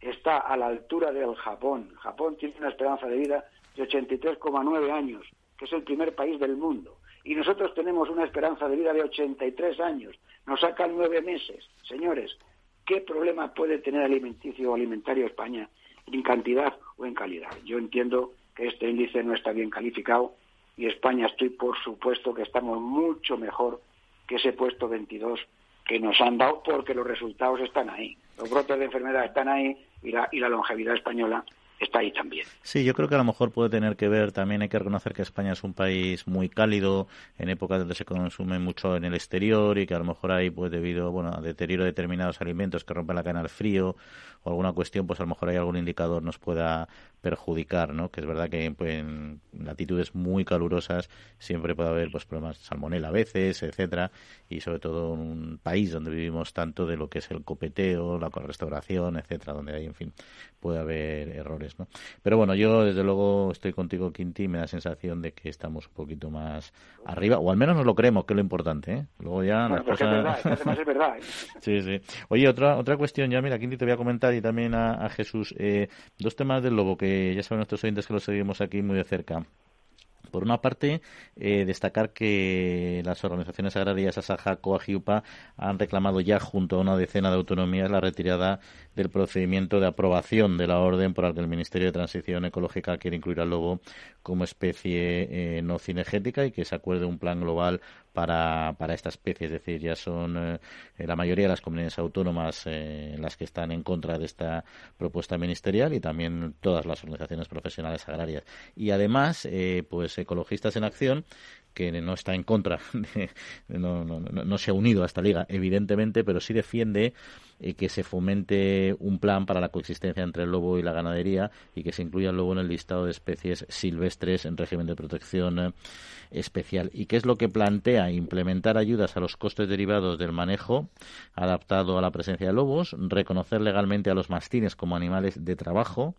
está a la altura del Japón. Japón tiene una esperanza de vida de 83,9 años, que es el primer país del mundo y nosotros tenemos una esperanza de vida de 83 años. Nos sacan nueve meses. Señores, ¿qué problema puede tener alimenticio o alimentario España en cantidad o en calidad? Yo entiendo que este índice no está bien calificado y España estoy por supuesto que estamos mucho mejor que ese puesto 22 que nos han dado porque los resultados están ahí. Los brotes de enfermedad están ahí y la, y la longevidad española está ahí también. Sí, yo creo que a lo mejor puede tener que ver, también hay que reconocer que España es un país muy cálido, en épocas donde se consume mucho en el exterior y que a lo mejor hay, pues debido bueno, a deterioro de determinados alimentos que rompen la cadena al frío o alguna cuestión, pues a lo mejor hay algún indicador nos pueda perjudicar, ¿no? Que es verdad que pues, en latitudes muy calurosas siempre puede haber pues problemas de salmonela a veces, etcétera, y sobre todo en un país donde vivimos tanto de lo que es el copeteo, la restauración, etcétera, donde hay, en fin, puede haber errores, ¿no? Pero bueno, yo desde luego estoy contigo, Quinti, me da sensación de que estamos un poquito más arriba, o al menos nos lo creemos, que es lo importante, ¿eh? Luego ya las cosas... es verdad, ¿eh? sí, sí. Oye, otra otra cuestión ya, mira, Quinti, te voy a comentar y también a, a Jesús, eh, dos temas del lobo que ya saben nuestros oyentes que lo seguimos aquí muy de cerca. Por una parte, eh, destacar que las organizaciones agrarias Asaja, Coa, Giupa han reclamado ya junto a una decena de autonomías la retirada del procedimiento de aprobación de la orden por la que el Ministerio de Transición Ecológica quiere incluir al lobo como especie eh, no cinegética y que se acuerde un plan global para, para esta especie. Es decir, ya son eh, la mayoría de las comunidades autónomas eh, las que están en contra de esta propuesta ministerial y también todas las organizaciones profesionales agrarias. Y además, pues Ecologistas en Acción que no está en contra, no, no, no, se ha unido a esta liga, evidentemente, pero sí defiende eh, que se fomente un plan para la coexistencia entre el lobo y la ganadería y que se incluya el lobo en el listado de especies silvestres en régimen de protección eh, especial. ¿Y qué es lo que plantea? Implementar ayudas a los costes derivados del manejo adaptado a la presencia de lobos, reconocer legalmente a los mastines como animales de trabajo,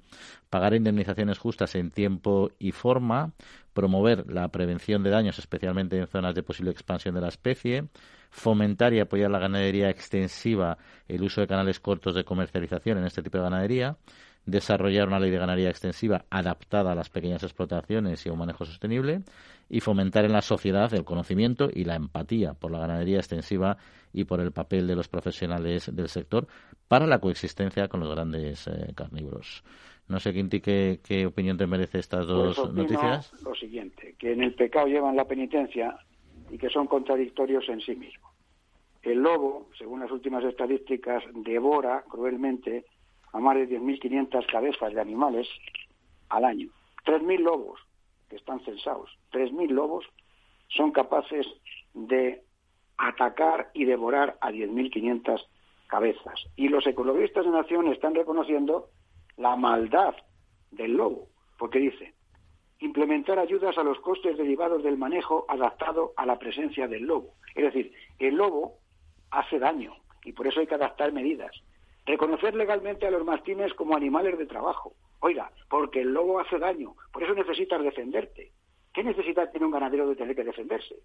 pagar indemnizaciones justas en tiempo y forma, promover la prevención de daños, especialmente en zonas de posible expansión de la especie, fomentar y apoyar la ganadería extensiva, el uso de canales cortos de comercialización en este tipo de ganadería, desarrollar una ley de ganadería extensiva adaptada a las pequeñas explotaciones y a un manejo sostenible y fomentar en la sociedad el conocimiento y la empatía por la ganadería extensiva y por el papel de los profesionales del sector para la coexistencia con los grandes eh, carnívoros. No sé, Quinti, ¿qué, ¿qué, opinión te merece estas dos pues noticias? Lo siguiente, que en el pecado llevan la penitencia y que son contradictorios en sí mismos. El lobo, según las últimas estadísticas, devora cruelmente a más de 10.500 cabezas de animales al año. 3.000 lobos, que están censados, 3.000 lobos son capaces de atacar y devorar a 10.500 cabezas. Y los ecologistas de Nación están reconociendo la maldad del lobo, porque dice, implementar ayudas a los costes derivados del manejo adaptado a la presencia del lobo. Es decir, el lobo hace daño y por eso hay que adaptar medidas. Reconocer legalmente a los mastines como animales de trabajo. Oiga, porque el lobo hace daño, por eso necesitas defenderte. ¿Qué necesidad tiene un ganadero de tener que defenderse?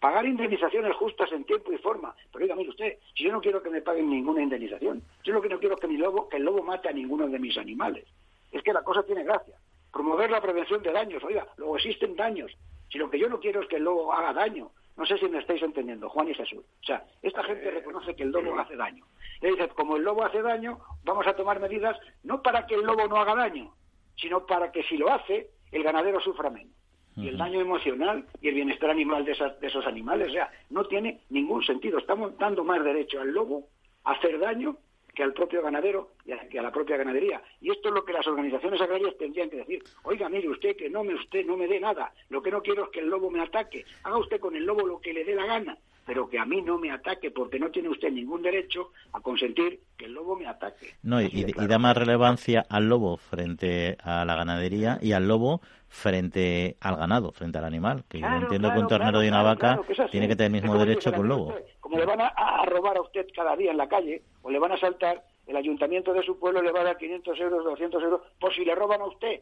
Pagar indemnizaciones justas en tiempo y forma. Pero oiga, mire usted, si yo no quiero que me paguen ninguna indemnización, yo lo que no quiero es que, mi lobo, que el lobo mate a ninguno de mis animales. Es que la cosa tiene gracia. Promover la prevención de daños. Oiga, luego existen daños. Si lo que yo no quiero es que el lobo haga daño. No sé si me estáis entendiendo, Juan y Jesús. O sea, esta gente reconoce que el lobo hace daño. Le dice, como el lobo hace daño, vamos a tomar medidas no para que el lobo no haga daño, sino para que si lo hace, el ganadero sufra menos y el daño emocional y el bienestar animal de, esos animales. O sea, no tiene ningún sentido. Estamos dando más derecho al lobo a hacer daño que al propio ganadero y a, que a la propia ganadería. Y esto es lo que las organizaciones agrarias tendrían que decir. Oiga, mire usted que no me usted no me dé nada. Lo que no quiero es que el lobo me ataque. Haga usted con el lobo lo que le dé la gana pero que a mí no me ataque porque no tiene usted ningún derecho a consentir que el lobo me ataque. No, y, da más relevancia al lobo frente a la ganadería y al lobo frente al ganado, frente al animal. Que yo entiendo que un ternero de una vaca tiene que tener el mismo derecho que un lobo. como le van a, robar a usted cada día en la calle o le van a saltar, el ayuntamiento de su pueblo le va a dar 500 euros, 200 euros, por si le roban a usted.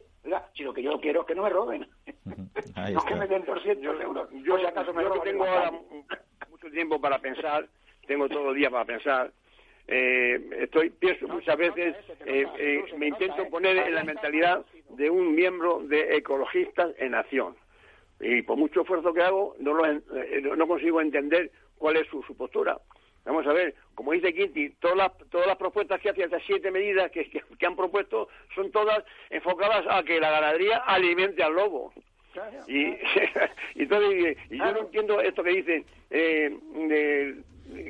Si lo que yo quiero es que no me roben. no que me den 200 euros. Yo, si acaso me roban tengo mucho tiempo para pensar, tengo todo el día para pensar. Eh, estoy pienso muchas veces, eh, eh, me intento poner en la mentalidad de un miembro de ecologistas en acción. Y por mucho esfuerzo que hago, no, lo, no consigo entender cuál es su, postura. Vamos a ver, como dice Quinti, todas las, todas las propuestas que hace, estas siete medidas que, que, han propuesto, son todas enfocadas a que la ganadería alimente al lobo. Y, entonces, y yo no entiendo esto que dicen, eh,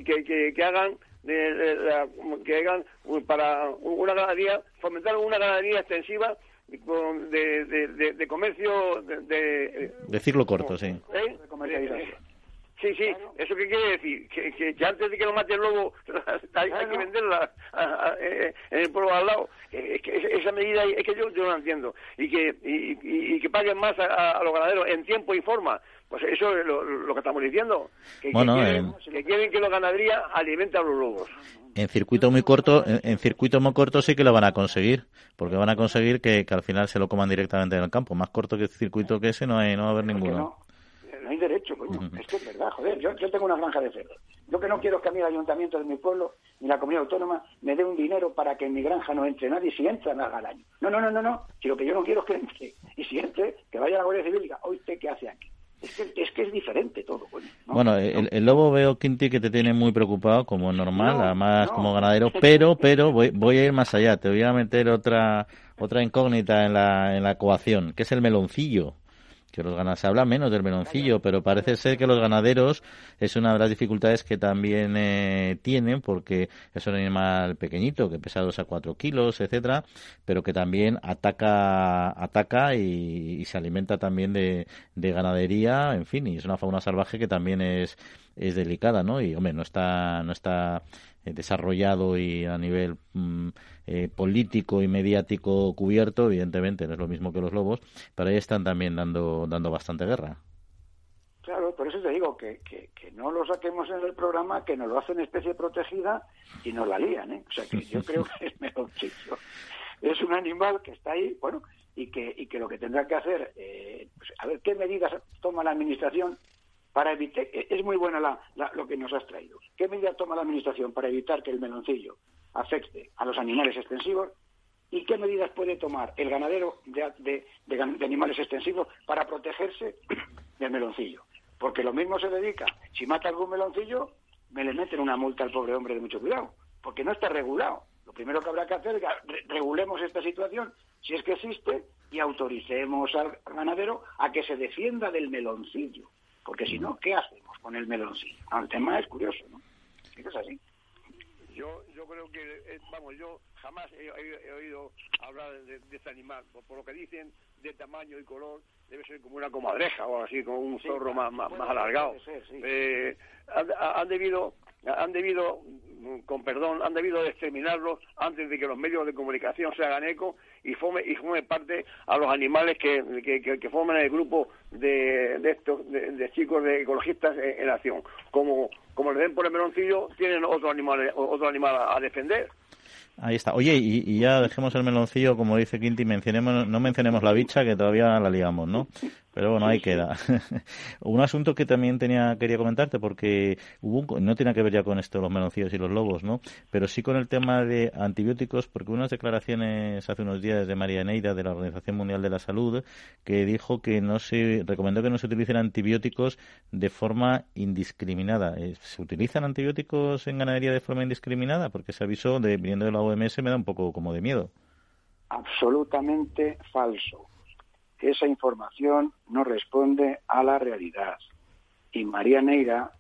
que, que, hagan de, que hagan para una ganadería, fomentar una ganadería extensiva de, de, de, comercio de, de, ciclo corto, sí. ¿Eh? Sí, sí, ¿eso qué quiere decir? Que, que, antes de que lo mate el lobo hay, que venderla eh, en el pueblo al lado. Es que esa medida es que yo, yo no la entiendo. Y que, y, que paguen más a, los ganaderos en tiempo y forma. Pues eso es lo, que estamos diciendo. Que, quieren, que, quieren, que la ganadería alimente a los lobos. En circuito muy corto, en, circuito muy corto sí que lo van a conseguir, porque van a conseguir que, al final se lo coman directamente en el campo. Más corto que el circuito que ese no, hay, no va a haber ninguno. No hay derecho, coño. Es que es verdad, joder. Yo, yo tengo una granja de cerdos. Yo que no quiero que a mí el ayuntamiento de mi pueblo ni la comunidad autónoma me dé un dinero para que en mi granja no entre nadie si entra nada al año. No, no, no, no, no. Si lo que yo no quiero es que entre. Y si entre, que vaya a la Guardia Civil y diga, ¿usted qué hace aquí? Es que, es que es diferente todo. Coño, Bueno, el, lobo veo, Quinti, que te tiene muy preocupado, como normal, además como ganadero, pero pero voy, voy a ir más allá. Te voy a meter otra otra incógnita en la, en la ecuación, que es el meloncillo que los ganaderos, se habla menos del meloncillo, pero parece ser que los ganaderos es una de las dificultades que también eh, tienen, porque es un animal pequeñito, que pesa 2 a 4 kilos, etcétera, pero que también ataca, ataca y, se alimenta también de, de, ganadería, en fin, y es una fauna salvaje que también es, es delicada, ¿no? Y, hombre, no está, no está desarrollado y a nivel mm, eh, político y mediático cubierto, evidentemente no es lo mismo que los lobos, pero ahí están también dando, dando bastante guerra. Claro, por eso te digo que, que, no lo saquemos en el programa, que nos lo hacen especie protegida y nos la lían, ¿eh? O sea que yo creo que es mejor chico. Es un animal que está ahí, bueno, y que, y que lo que tendrá que hacer, eh, pues, a ver qué medidas toma la Administración para evitar, e, es muy buena la, lo que nos has traído. ¿Qué medida toma la Administración para evitar que el meloncillo afecte a los animales extensivos? ¿Y qué medidas puede tomar el ganadero de, animales extensivos para protegerse del meloncillo? Porque lo mismo se dedica, si mata algún meloncillo, me le meten una multa al pobre hombre de mucho cuidado, porque no está regulado. Lo primero que habrá que hacer es que regulemos esta situación, si es que existe, y autoricemos al ganadero a que se defienda del meloncillo porque si no, ¿qué hacemos con el meloncillo? Ah, el tema es curioso, ¿no? Es así. Yo, yo creo que, eh, vamos, yo jamás he, oído hablar de, este animal. Por, lo que dicen, de tamaño y color, debe ser como una comadreja o así, como un zorro más, más, alargado. eh, han, debido, han debido con perdón, han debido de exterminarlos antes de que los medios de comunicación se hagan eco y formen y forme parte a los animales que, que, forman el grupo de, de estos de, chicos de ecologistas en, acción. Como, como le den por el meloncillo, tienen otro animal, otro animal a defender. Ahí está. Oye, y, ya dejemos el meloncillo, como dice Quinti, mencionemos, no mencionemos la bicha, que todavía la liamos, ¿no? Pero bueno, ahí queda. un asunto que también tenía quería comentarte, porque hubo no tiene que ver ya con esto, los meloncillos y los lobos, ¿no? Pero sí con el tema de antibióticos, porque unas declaraciones hace unos días de María Neida, de la Organización Mundial de la Salud, que dijo que no se, recomendó que no se utilicen antibióticos de forma indiscriminada. Eh, ¿Se utilizan antibióticos en ganadería de forma indiscriminada? Porque se avisó, de, viniendo de la OMS, me da un poco como de miedo. Absolutamente falso. Esa información no responde a la realidad. Y María Neira,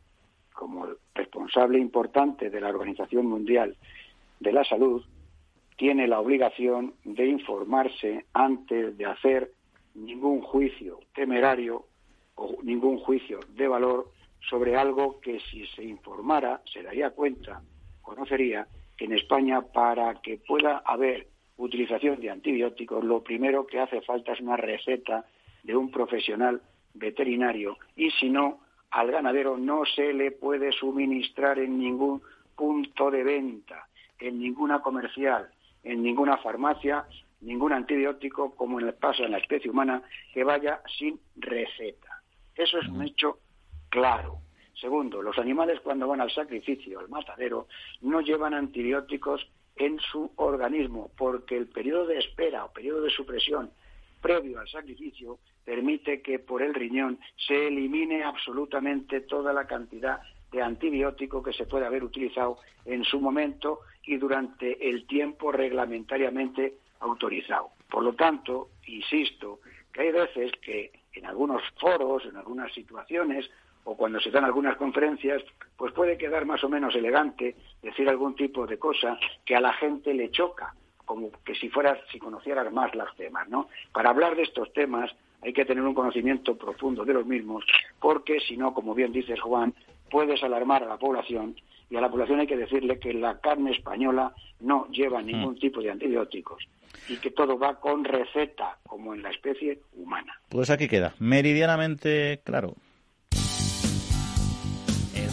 como responsable importante de la Organización Mundial de la Salud, tiene la obligación de informarse antes de hacer ningún juicio temerario o ningún juicio de valor sobre algo que si se informara se daría cuenta, conocería que en España para que pueda haber utilización de antibióticos, lo primero que hace falta es una receta de un profesional veterinario y si no, al ganadero no se le puede suministrar en ningún punto de venta, en ninguna comercial, en ninguna farmacia, ningún antibiótico, como en el pasa en la especie humana, que vaya sin receta. Eso es un hecho claro. Segundo, los animales cuando van al sacrificio, al matadero, no llevan antibióticos en su organismo, porque el periodo de espera o periodo de supresión previo al sacrificio permite que por el riñón se elimine absolutamente toda la cantidad de antibiótico que se puede haber utilizado en su momento y durante el tiempo reglamentariamente autorizado. Por lo tanto, insisto, que hay veces que en algunos foros, en algunas situaciones, o cuando se dan algunas conferencias, pues puede quedar más o menos elegante decir algún tipo de cosa que a la gente le choca, como que si fueras, si conocieras más los temas, ¿no? Para hablar de estos temas hay que tener un conocimiento profundo de los mismos, porque si no, como bien dices Juan, puedes alarmar a la población y a la población hay que decirle que la carne española no lleva ningún mm. tipo de antibióticos y que todo va con receta, como en la especie humana. Pues aquí queda, meridianamente claro.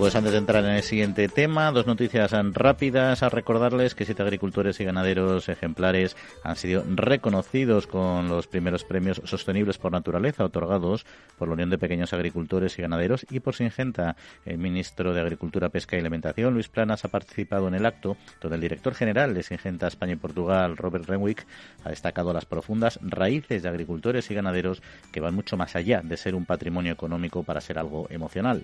Pues antes de entrar en el siguiente tema, dos noticias rápidas a recordarles que siete agricultores y ganaderos ejemplares han sido reconocidos con los primeros premios sostenibles por naturaleza otorgados por la Unión de Pequeños Agricultores y Ganaderos y por Singenta. El ministro de Agricultura, Pesca y Alimentación, Luis Planas, ha participado en el acto donde el director general de Singenta España y Portugal, Robert Renwick, ha destacado las profundas raíces de agricultores y ganaderos que van mucho más allá de ser un patrimonio económico para ser algo emocional.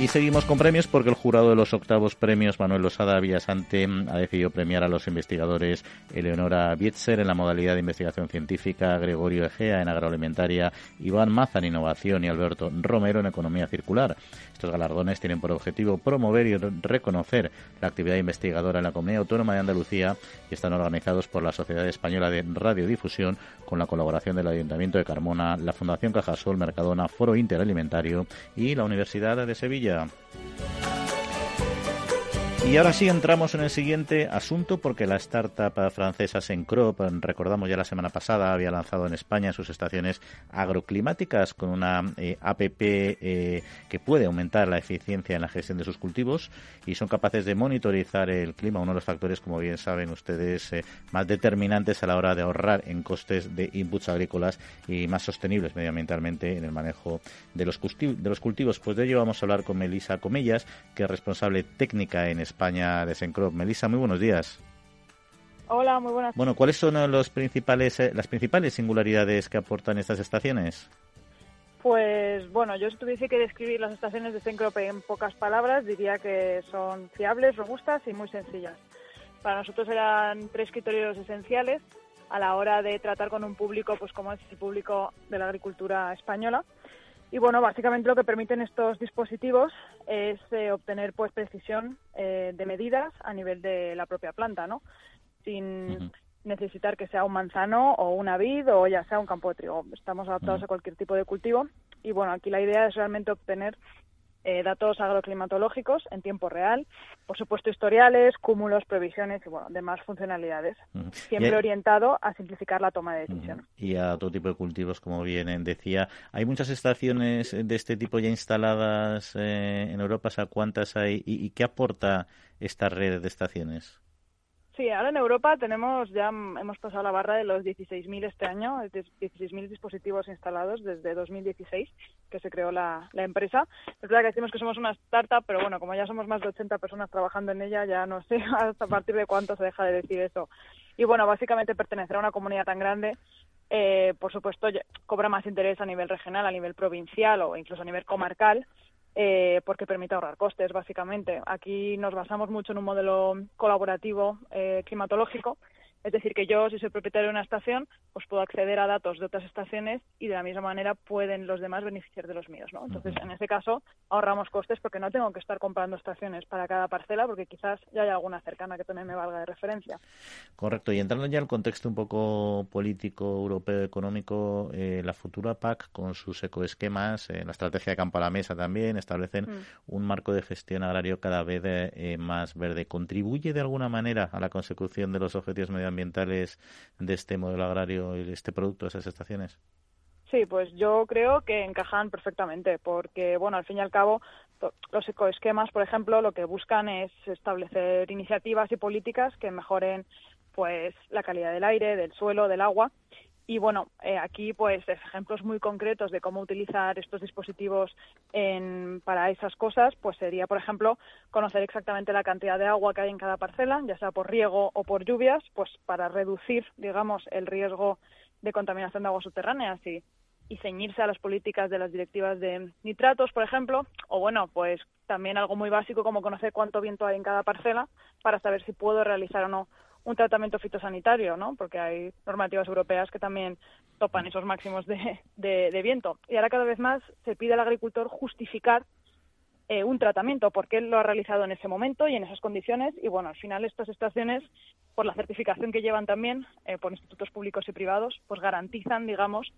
Y seguimos con premios porque el jurado de los octavos premios Manuel Losada Villasante ha decidido premiar a los investigadores Eleonora Bietzer en la modalidad de investigación científica, Gregorio Egea en agroalimentaria, Iván Maza en innovación y Alberto Romero en economía circular. Estos galardones tienen por objetivo promover y reconocer la actividad investigadora en la Comunidad Autónoma de Andalucía y están organizados por la Sociedad Española de Radiodifusión con la colaboración del Ayuntamiento de Carmona, la Fundación Cajasol Mercadona, Foro Interalimentario y la Universidad de Sevilla. Yeah. Y ahora sí entramos en el siguiente asunto porque la startup francesa Sencrop, recordamos ya la semana pasada, había lanzado en España sus estaciones agroclimáticas con una eh, APP eh, que puede aumentar la eficiencia en la gestión de sus cultivos y son capaces de monitorizar el clima, uno de los factores, como bien saben ustedes, eh, más determinantes a la hora de ahorrar en costes de inputs agrícolas y más sostenibles medioambientalmente en el manejo de los, de los cultivos. Pues de ello vamos a hablar con Melisa Comellas, que es responsable técnica en España de Sencrop. Melissa, muy buenos días. Hola, muy buenas. Bueno, ¿cuáles son los principales, eh, las principales singularidades que aportan estas estaciones? Pues bueno, yo si tuviese que describir las estaciones de Sencrop en pocas palabras, diría que son fiables, robustas y muy sencillas. Para nosotros eran tres criterios esenciales a la hora de tratar con un público, pues como es el público de la agricultura española. Y bueno, básicamente lo que permiten estos dispositivos es eh, obtener pues precisión eh, de medidas a nivel de la propia planta, ¿no? Sin necesitar que sea un manzano o una vid o ya sea un campo de trigo. Estamos adaptados a cualquier tipo de cultivo y bueno, aquí la idea es realmente obtener eh, datos agroclimatológicos en tiempo real, por supuesto historiales, cúmulos, previsiones y bueno, demás funcionalidades, siempre orientado a simplificar la toma de decisión. Y a todo tipo de cultivos, como bien decía. ¿Hay muchas estaciones de este tipo ya instaladas eh, en Europa? ¿A cuántas hay? ¿Y qué aporta esta red de estaciones? Sí, ahora en Europa tenemos ya hemos pasado la barra de los 16.000 este año, 16.000 dispositivos instalados desde 2016 que se creó la, empresa. Es verdad que decimos que somos una startup, pero bueno, como ya somos más de 80 personas trabajando en ella, ya no sé hasta partir de cuánto se deja de decir eso. Y bueno, básicamente pertenecer a una comunidad tan grande, eh, por supuesto, cobra más interés a nivel regional, a nivel provincial o incluso a nivel comarcal eh, porque permite ahorrar costes, básicamente. Aquí nos basamos mucho en un modelo colaborativo eh, climatológico es decir, que yo, si soy propietario de una estación, pues puedo acceder a datos de otras estaciones y de la misma manera pueden los demás beneficiar de los míos, ¿no? Entonces, en este caso, ahorramos costes porque no tengo que estar comprando estaciones para cada parcela porque quizás ya hay alguna cercana que también me valga de referencia. Correcto. Y entrando ya al contexto un poco político, europeo, económico, eh, la futura PAC con sus ecoesquemas, eh, la estrategia de campo a la mesa también, establecen mm. un marco de gestión agrario cada vez eh, más verde. ¿Contribuye de alguna manera a la consecución de los objetivos medioambientales ambientales de este modelo agrario y este producto esas estaciones? Sí, pues yo creo que encajan perfectamente, porque, bueno, al fin y al cabo, los ecoesquemas, por ejemplo, lo que buscan es establecer iniciativas y políticas que mejoren pues la calidad del aire, del suelo, del agua y bueno, eh, aquí pues ejemplos muy concretos de cómo utilizar estos dispositivos en, para esas cosas, pues sería, por ejemplo, conocer exactamente la cantidad de agua que hay en cada parcela, ya sea por riego o por lluvias, pues para reducir, digamos, el riesgo de contaminación de aguas subterráneas y, y ceñirse a las políticas de las directivas de nitratos, por ejemplo, o bueno, pues también algo muy básico como conocer cuánto viento hay en cada parcela para saber si puedo realizar o no un tratamiento fitosanitario, ¿no? Porque hay normativas europeas que también topan esos máximos de, de, viento. Y ahora cada vez más se pide al agricultor justificar eh, un tratamiento, porque él lo ha realizado en ese momento y en esas condiciones. Y bueno, al final estas estaciones, por la certificación que llevan también eh, por institutos públicos y privados, pues garantizan, digamos,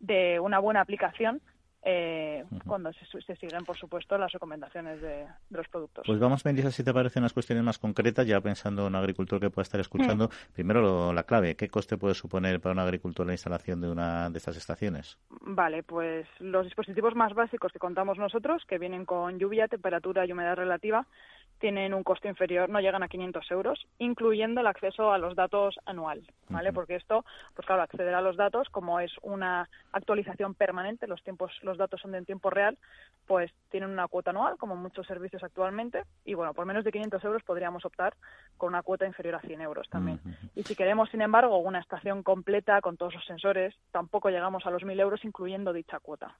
de una buena aplicación eh, cuando se, siguen, por supuesto, las recomendaciones de, los productos. Pues vamos, Melissa, si te parecen las cuestiones más concretas, ya pensando en un agricultor que pueda estar escuchando. Primero, la clave, ¿qué coste puede suponer para un agricultor la instalación de una de estas estaciones? Vale, pues los dispositivos más básicos que contamos nosotros, que vienen con lluvia, temperatura y humedad relativa, tienen un coste inferior, no llegan a 500 euros, incluyendo el acceso a los datos anual, ¿vale? Porque esto, pues claro, acceder a los datos, como es una actualización permanente, los tiempos, los datos son de en tiempo real, pues tienen una cuota anual, como muchos servicios actualmente, y bueno, por menos de 500 euros podríamos optar con una cuota inferior a 100 euros también. Y si queremos, sin embargo, una estación completa con todos los sensores, tampoco llegamos a los 1.000 euros, incluyendo dicha cuota.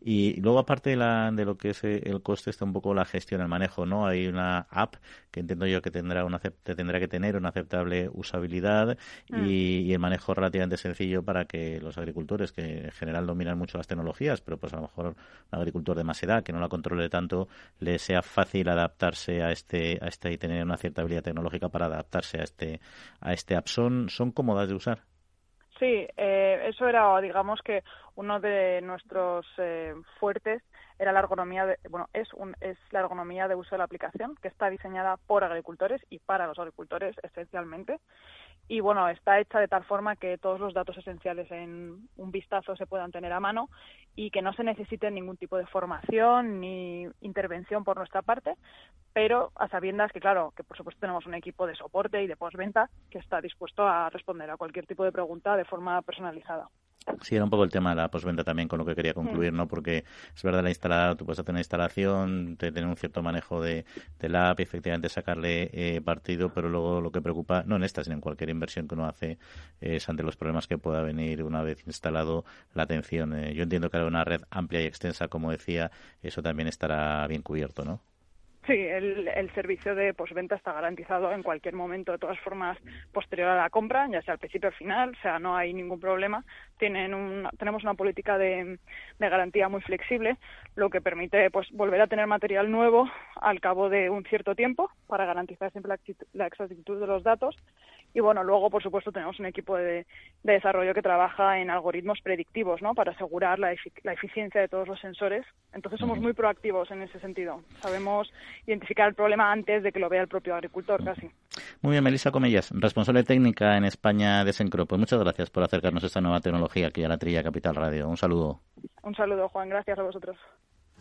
Y luego, aparte de, la, de lo que es eh, el coste, está un poco la gestión, el manejo, ¿no? Hay una app que entiendo yo que tendrá una tendrá que tener una aceptable usabilidad mm. y, el manejo relativamente sencillo para que los agricultores, que en general dominan mucho las tecnologías, pero pues a lo mejor un agricultor de más edad que no la controle tanto, le sea fácil adaptarse a este, a este y tener una cierta habilidad tecnológica para adaptarse a este, a este app. ¿Son, son cómodas de usar? Sí, eh, eso era, digamos que uno de nuestros eh, fuertes era la ergonomía, de, bueno, es, un, es la ergonomía de uso de la aplicación que está diseñada por agricultores y para los agricultores esencialmente y bueno, está hecha de tal forma que todos los datos esenciales en un vistazo se puedan tener a mano y que no se necesite ningún tipo de formación ni intervención por nuestra parte, pero a sabiendas que, claro, que por supuesto tenemos un equipo de soporte y de postventa que está dispuesto a responder a cualquier tipo de pregunta de forma personalizada. Sí, era un poco el tema de la posventa también con lo que quería concluir, ¿no? Porque es verdad, la instalada, tú puedes hacer una instalación, tener un cierto manejo de, la app y efectivamente sacarle eh, partido, pero luego lo que preocupa, no en esta, sino en cualquier inversión que uno hace, es ante los problemas que pueda venir una vez instalado la atención. Eh, yo entiendo que era una red amplia y extensa, como decía, eso también estará bien cubierto, ¿no? Sí, el, el, servicio de postventa está garantizado en cualquier momento, de todas formas, posterior a la compra, ya sea al principio o al final, o sea, no hay ningún problema. Tienen un, tenemos una política de, de, garantía muy flexible, lo que permite pues volver a tener material nuevo al cabo de un cierto tiempo para garantizar siempre la, exactitud de los datos. Y bueno, luego, por supuesto, tenemos un equipo de, de desarrollo que trabaja en algoritmos predictivos, ¿no? Para asegurar la, la eficiencia de todos los sensores. Entonces somos muy proactivos en ese sentido. Sabemos identificar el problema antes de que lo vea el propio agricultor casi. Muy bien, Melissa Comellas, responsable técnica en España de Sencro. Pues muchas gracias por acercarnos a esta nueva tecnología aquí a la Trilla Capital Radio. Un saludo. Un saludo, Juan. Gracias a vosotros.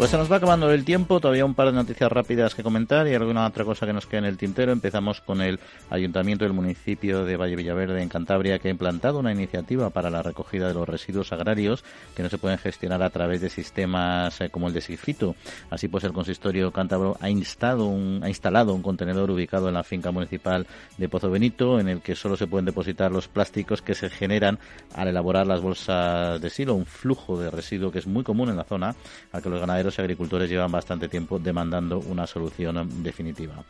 Pues se nos va acabando el tiempo, todavía un par de noticias rápidas que comentar y alguna otra cosa que nos queda en el tintero. Empezamos con el Ayuntamiento del municipio de Valle Villaverde en Cantabria que ha implantado una iniciativa para la recogida de los residuos agrarios que no se pueden gestionar a través de sistemas eh, como el de Sigfito. Así pues el consistorio cántabro ha instado un, ha instalado un contenedor ubicado en la finca municipal de Pozo Benito en el que solo se pueden depositar los plásticos que se generan al elaborar las bolsas de silo, un flujo de residuo que es muy común en la zona, al que los ganaderos los agricultores llevan bastante tiempo demandando una solución definitiva.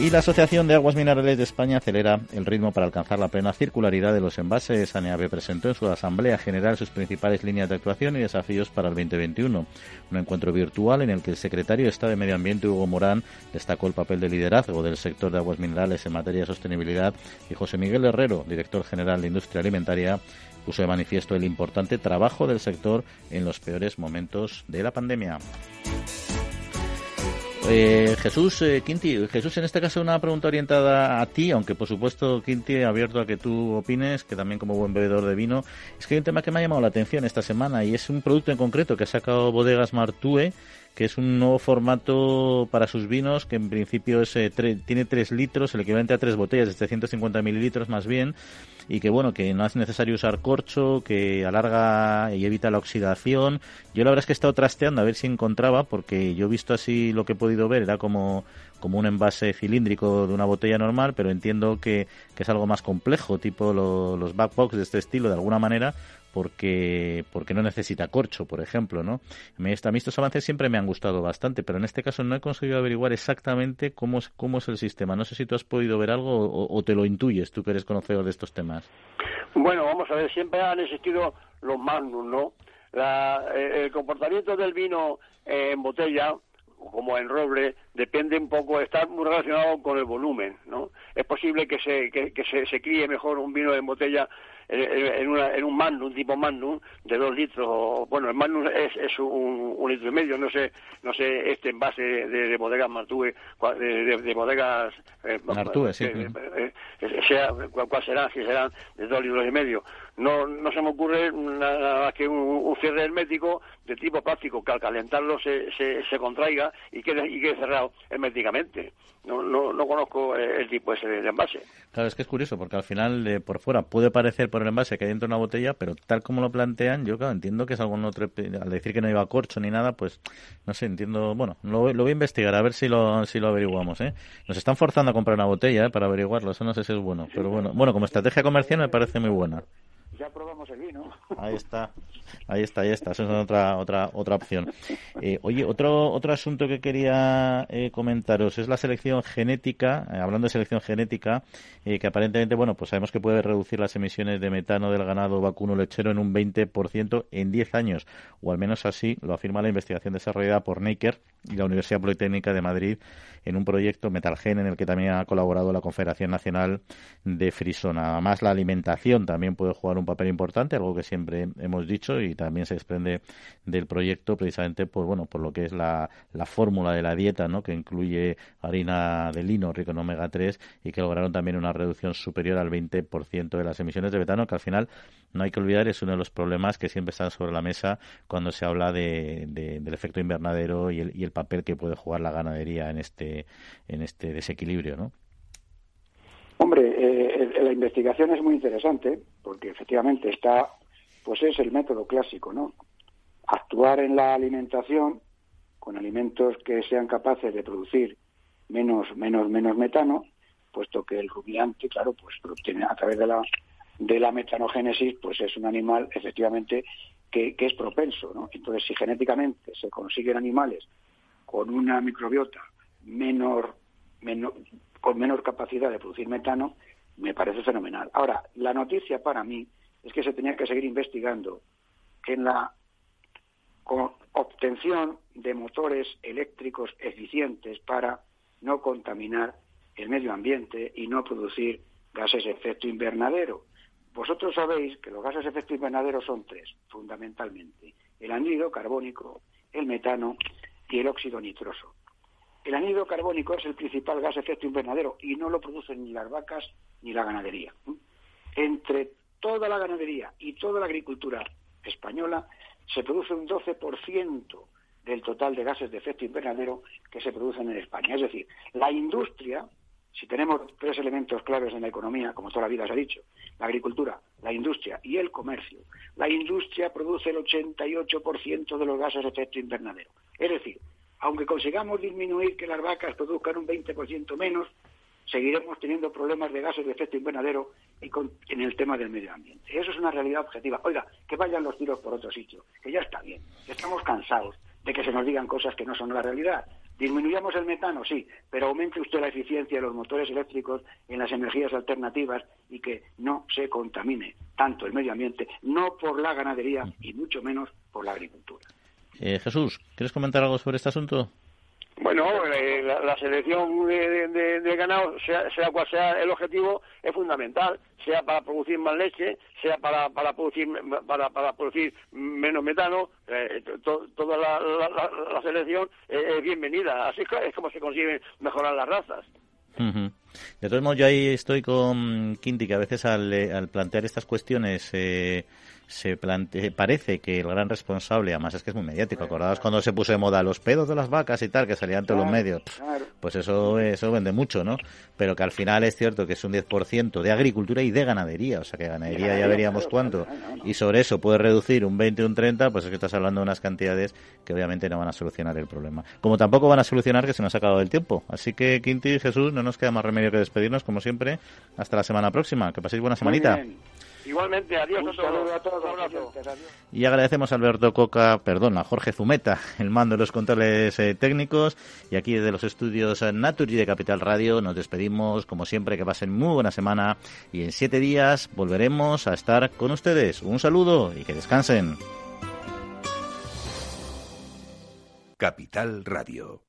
Y la Asociación de Aguas Minerales de España acelera el ritmo para alcanzar la plena circularidad de los envases. ANEAVE presentó en su Asamblea General sus principales líneas de actuación y desafíos para el 2021. Un encuentro virtual en el que el secretario de Estado de Medio Ambiente, Hugo Morán, destacó el papel de liderazgo del sector de aguas minerales en materia de sostenibilidad y José Miguel Herrero, director general de Industria Alimentaria, puso de manifiesto el importante trabajo del sector en los peores momentos de la pandemia. Eh, Jesús eh, Quinti, Jesús, en este caso una pregunta orientada a ti, aunque por supuesto Quinti abierto a que tú opines, que también como buen bebedor de vino, es que hay un tema que me ha llamado la atención esta semana y es un producto en concreto que ha sacado Bodegas Martue que es un nuevo formato para sus vinos que en principio es, eh, tiene 3 litros, el equivalente a 3 botellas de 150 mililitros más bien, y que bueno, que no es necesario usar corcho, que alarga y evita la oxidación. Yo la verdad es que he estado trasteando a ver si encontraba, porque yo he visto así lo que he podido ver, era como como un envase cilíndrico de una botella normal, pero entiendo que, es algo más complejo, tipo los backbox de este estilo, de alguna manera, porque, porque no necesita corcho, por ejemplo, ¿no? A mí, estos avances siempre me han gustado bastante, pero en este caso no he conseguido averiguar exactamente cómo es, cómo es el sistema. No sé si tú has podido ver algo o, te lo intuyes, tú que eres conocedor de estos temas. Bueno, vamos a ver, siempre han existido los magnum, ¿no? Eh, el comportamiento del vino en botella como en roble, depende un poco, está muy relacionado con el volumen, ¿no? Es posible que se, que, se, se críe mejor un vino en botella en, una, en un magnum, un tipo magnum, de dos litros, bueno, el magnum es, es un, un, litro y medio, no sé, no sé este envase de, de bodegas Martue, de, de, bodegas... Eh, Martue, sí. Eh, eh, sea, cuál será, si serán de dos litros y medio. No, se me ocurre nada más que un, cierre hermético de tipo plástico que al calentarlo se, se, contraiga y quede, y quede cerrado herméticamente. No, no, no conozco el tipo ese de envase. Claro, es que es curioso porque al final por fuera puede parecer por el envase que hay dentro de una botella, pero tal como lo plantean, yo claro, entiendo que es algún otro. Al decir que no iba corcho ni nada, pues no sé, entiendo. Bueno, lo, lo voy a investigar a ver si lo, si lo averiguamos. ¿eh? Nos están forzando a comprar una botella ¿eh? para averiguarlo, eso no sé si es bueno, pero bueno, bueno, como estrategia comercial me parece muy buena ya probamos el vino. Ahí está, ahí está, ahí está. Esa es otra otra otra opción. Eh, oye, otro otro asunto que quería eh, comentaros es la selección genética. Eh, hablando de selección genética, que aparentemente, bueno, pues sabemos que puede reducir las emisiones de metano del ganado vacuno lechero en un 20% en 10 años, o al menos así lo afirma la investigación desarrollada por Naker y la Universidad Politécnica de Madrid en un proyecto Metalgen en el que también ha colaborado la Confederación Nacional de Frisona. Además, la alimentación también puede jugar un papel importante, algo que siempre hemos dicho y también se desprende del proyecto precisamente por bueno por lo que es la, la fórmula de la dieta, ¿no? que incluye harina de lino rico en omega 3 y que lograron también una reducción superior al 20% de las emisiones de betano, que al final no hay que olvidar es uno de los problemas que siempre están sobre la mesa cuando se habla de, del efecto invernadero y el, y el papel que puede jugar la ganadería en este en este desequilibrio, ¿no? Hombre, eh, la investigación es muy interesante porque efectivamente está, pues es el método clásico, ¿no? Actuar en la alimentación con alimentos que sean capaces de producir menos, menos, menos metano, puesto que el rumiante, claro, pues obtiene a través de la de la metanogénesis, pues es un animal efectivamente que, es propenso, ¿no? Entonces, si genéticamente se consiguen animales con una microbiota menor, menor, con menor capacidad de producir metano, me parece fenomenal. Ahora, la noticia para mí es que se tenía que seguir investigando en la obtención de motores eléctricos eficientes para no contaminar el medio ambiente y no producir gases de efecto invernadero. Vosotros sabéis que los gases de efecto invernadero son tres, fundamentalmente. El anhídrido carbónico, el metano y el óxido nitroso. El anhídrido carbónico es el principal gas de efecto invernadero y no lo producen ni las vacas ni la ganadería. Entre toda la ganadería y toda la agricultura española se produce un 12% del total de gases de efecto invernadero que se producen en España. Es decir, la industria, si tenemos tres elementos claves en la economía, como toda la vida se ha dicho, la agricultura, la industria y el comercio, la industria produce el 88% de los gases de efecto invernadero. Es decir, aunque consigamos disminuir que las vacas produzcan un 20% menos, seguiremos teniendo problemas de gases de efecto invernadero y en el tema del medio ambiente. Eso es una realidad objetiva. Oiga, que vayan los tiros por otro sitio, que ya está bien. Estamos cansados de que se nos digan cosas que no son la realidad. Disminuyamos el metano, sí, pero aumente usted la eficiencia de los motores eléctricos en las energías alternativas y que no se contamine tanto el medio ambiente, no por la ganadería y mucho menos por la agricultura. Eh, Jesús, ¿quieres comentar algo sobre este asunto? Bueno, eh, la, selección de, ganado, sea, cual sea el objetivo, es fundamental, sea para producir más leche, sea para, para, producir, para, para producir menos metano, eh, toda la, selección es bienvenida. Así es como se consiguen mejorar las razas. De todos modos, yo ahí estoy con Quinti, que a veces al, eh, al plantear estas cuestiones eh, se plante... parece que el gran responsable, además es que es muy mediático, ¿acordados cuando se puso de moda los pedos de las vacas y tal, que salían todos los medios? Pues eso, eso vende mucho, ¿no? Pero que al final es cierto que es un 10% de agricultura y de ganadería, o sea que ganadería ya veríamos cuánto, y sobre eso puede reducir un 20 o un 30, pues es que estás hablando de unas cantidades que obviamente no van a solucionar el problema. Como tampoco van a solucionar que se nos ha acabado el tiempo. Así que, Quinti y Jesús, no nos queda más remedio que despedirnos, como siempre. Hasta la semana próxima. Que paséis buena semanita. Igualmente, adiós Un a todos. saludo a todos. Un abrazo. Y agradecemos a Alberto Coca, perdón, a Jorge Zumeta, el mando de los controles eh, técnicos. Y aquí desde los estudios Naturgy de Capital Radio nos despedimos, como siempre, que pasen muy buena semana. Y en siete días volveremos a estar con ustedes. Un saludo y que descansen. Capital Radio.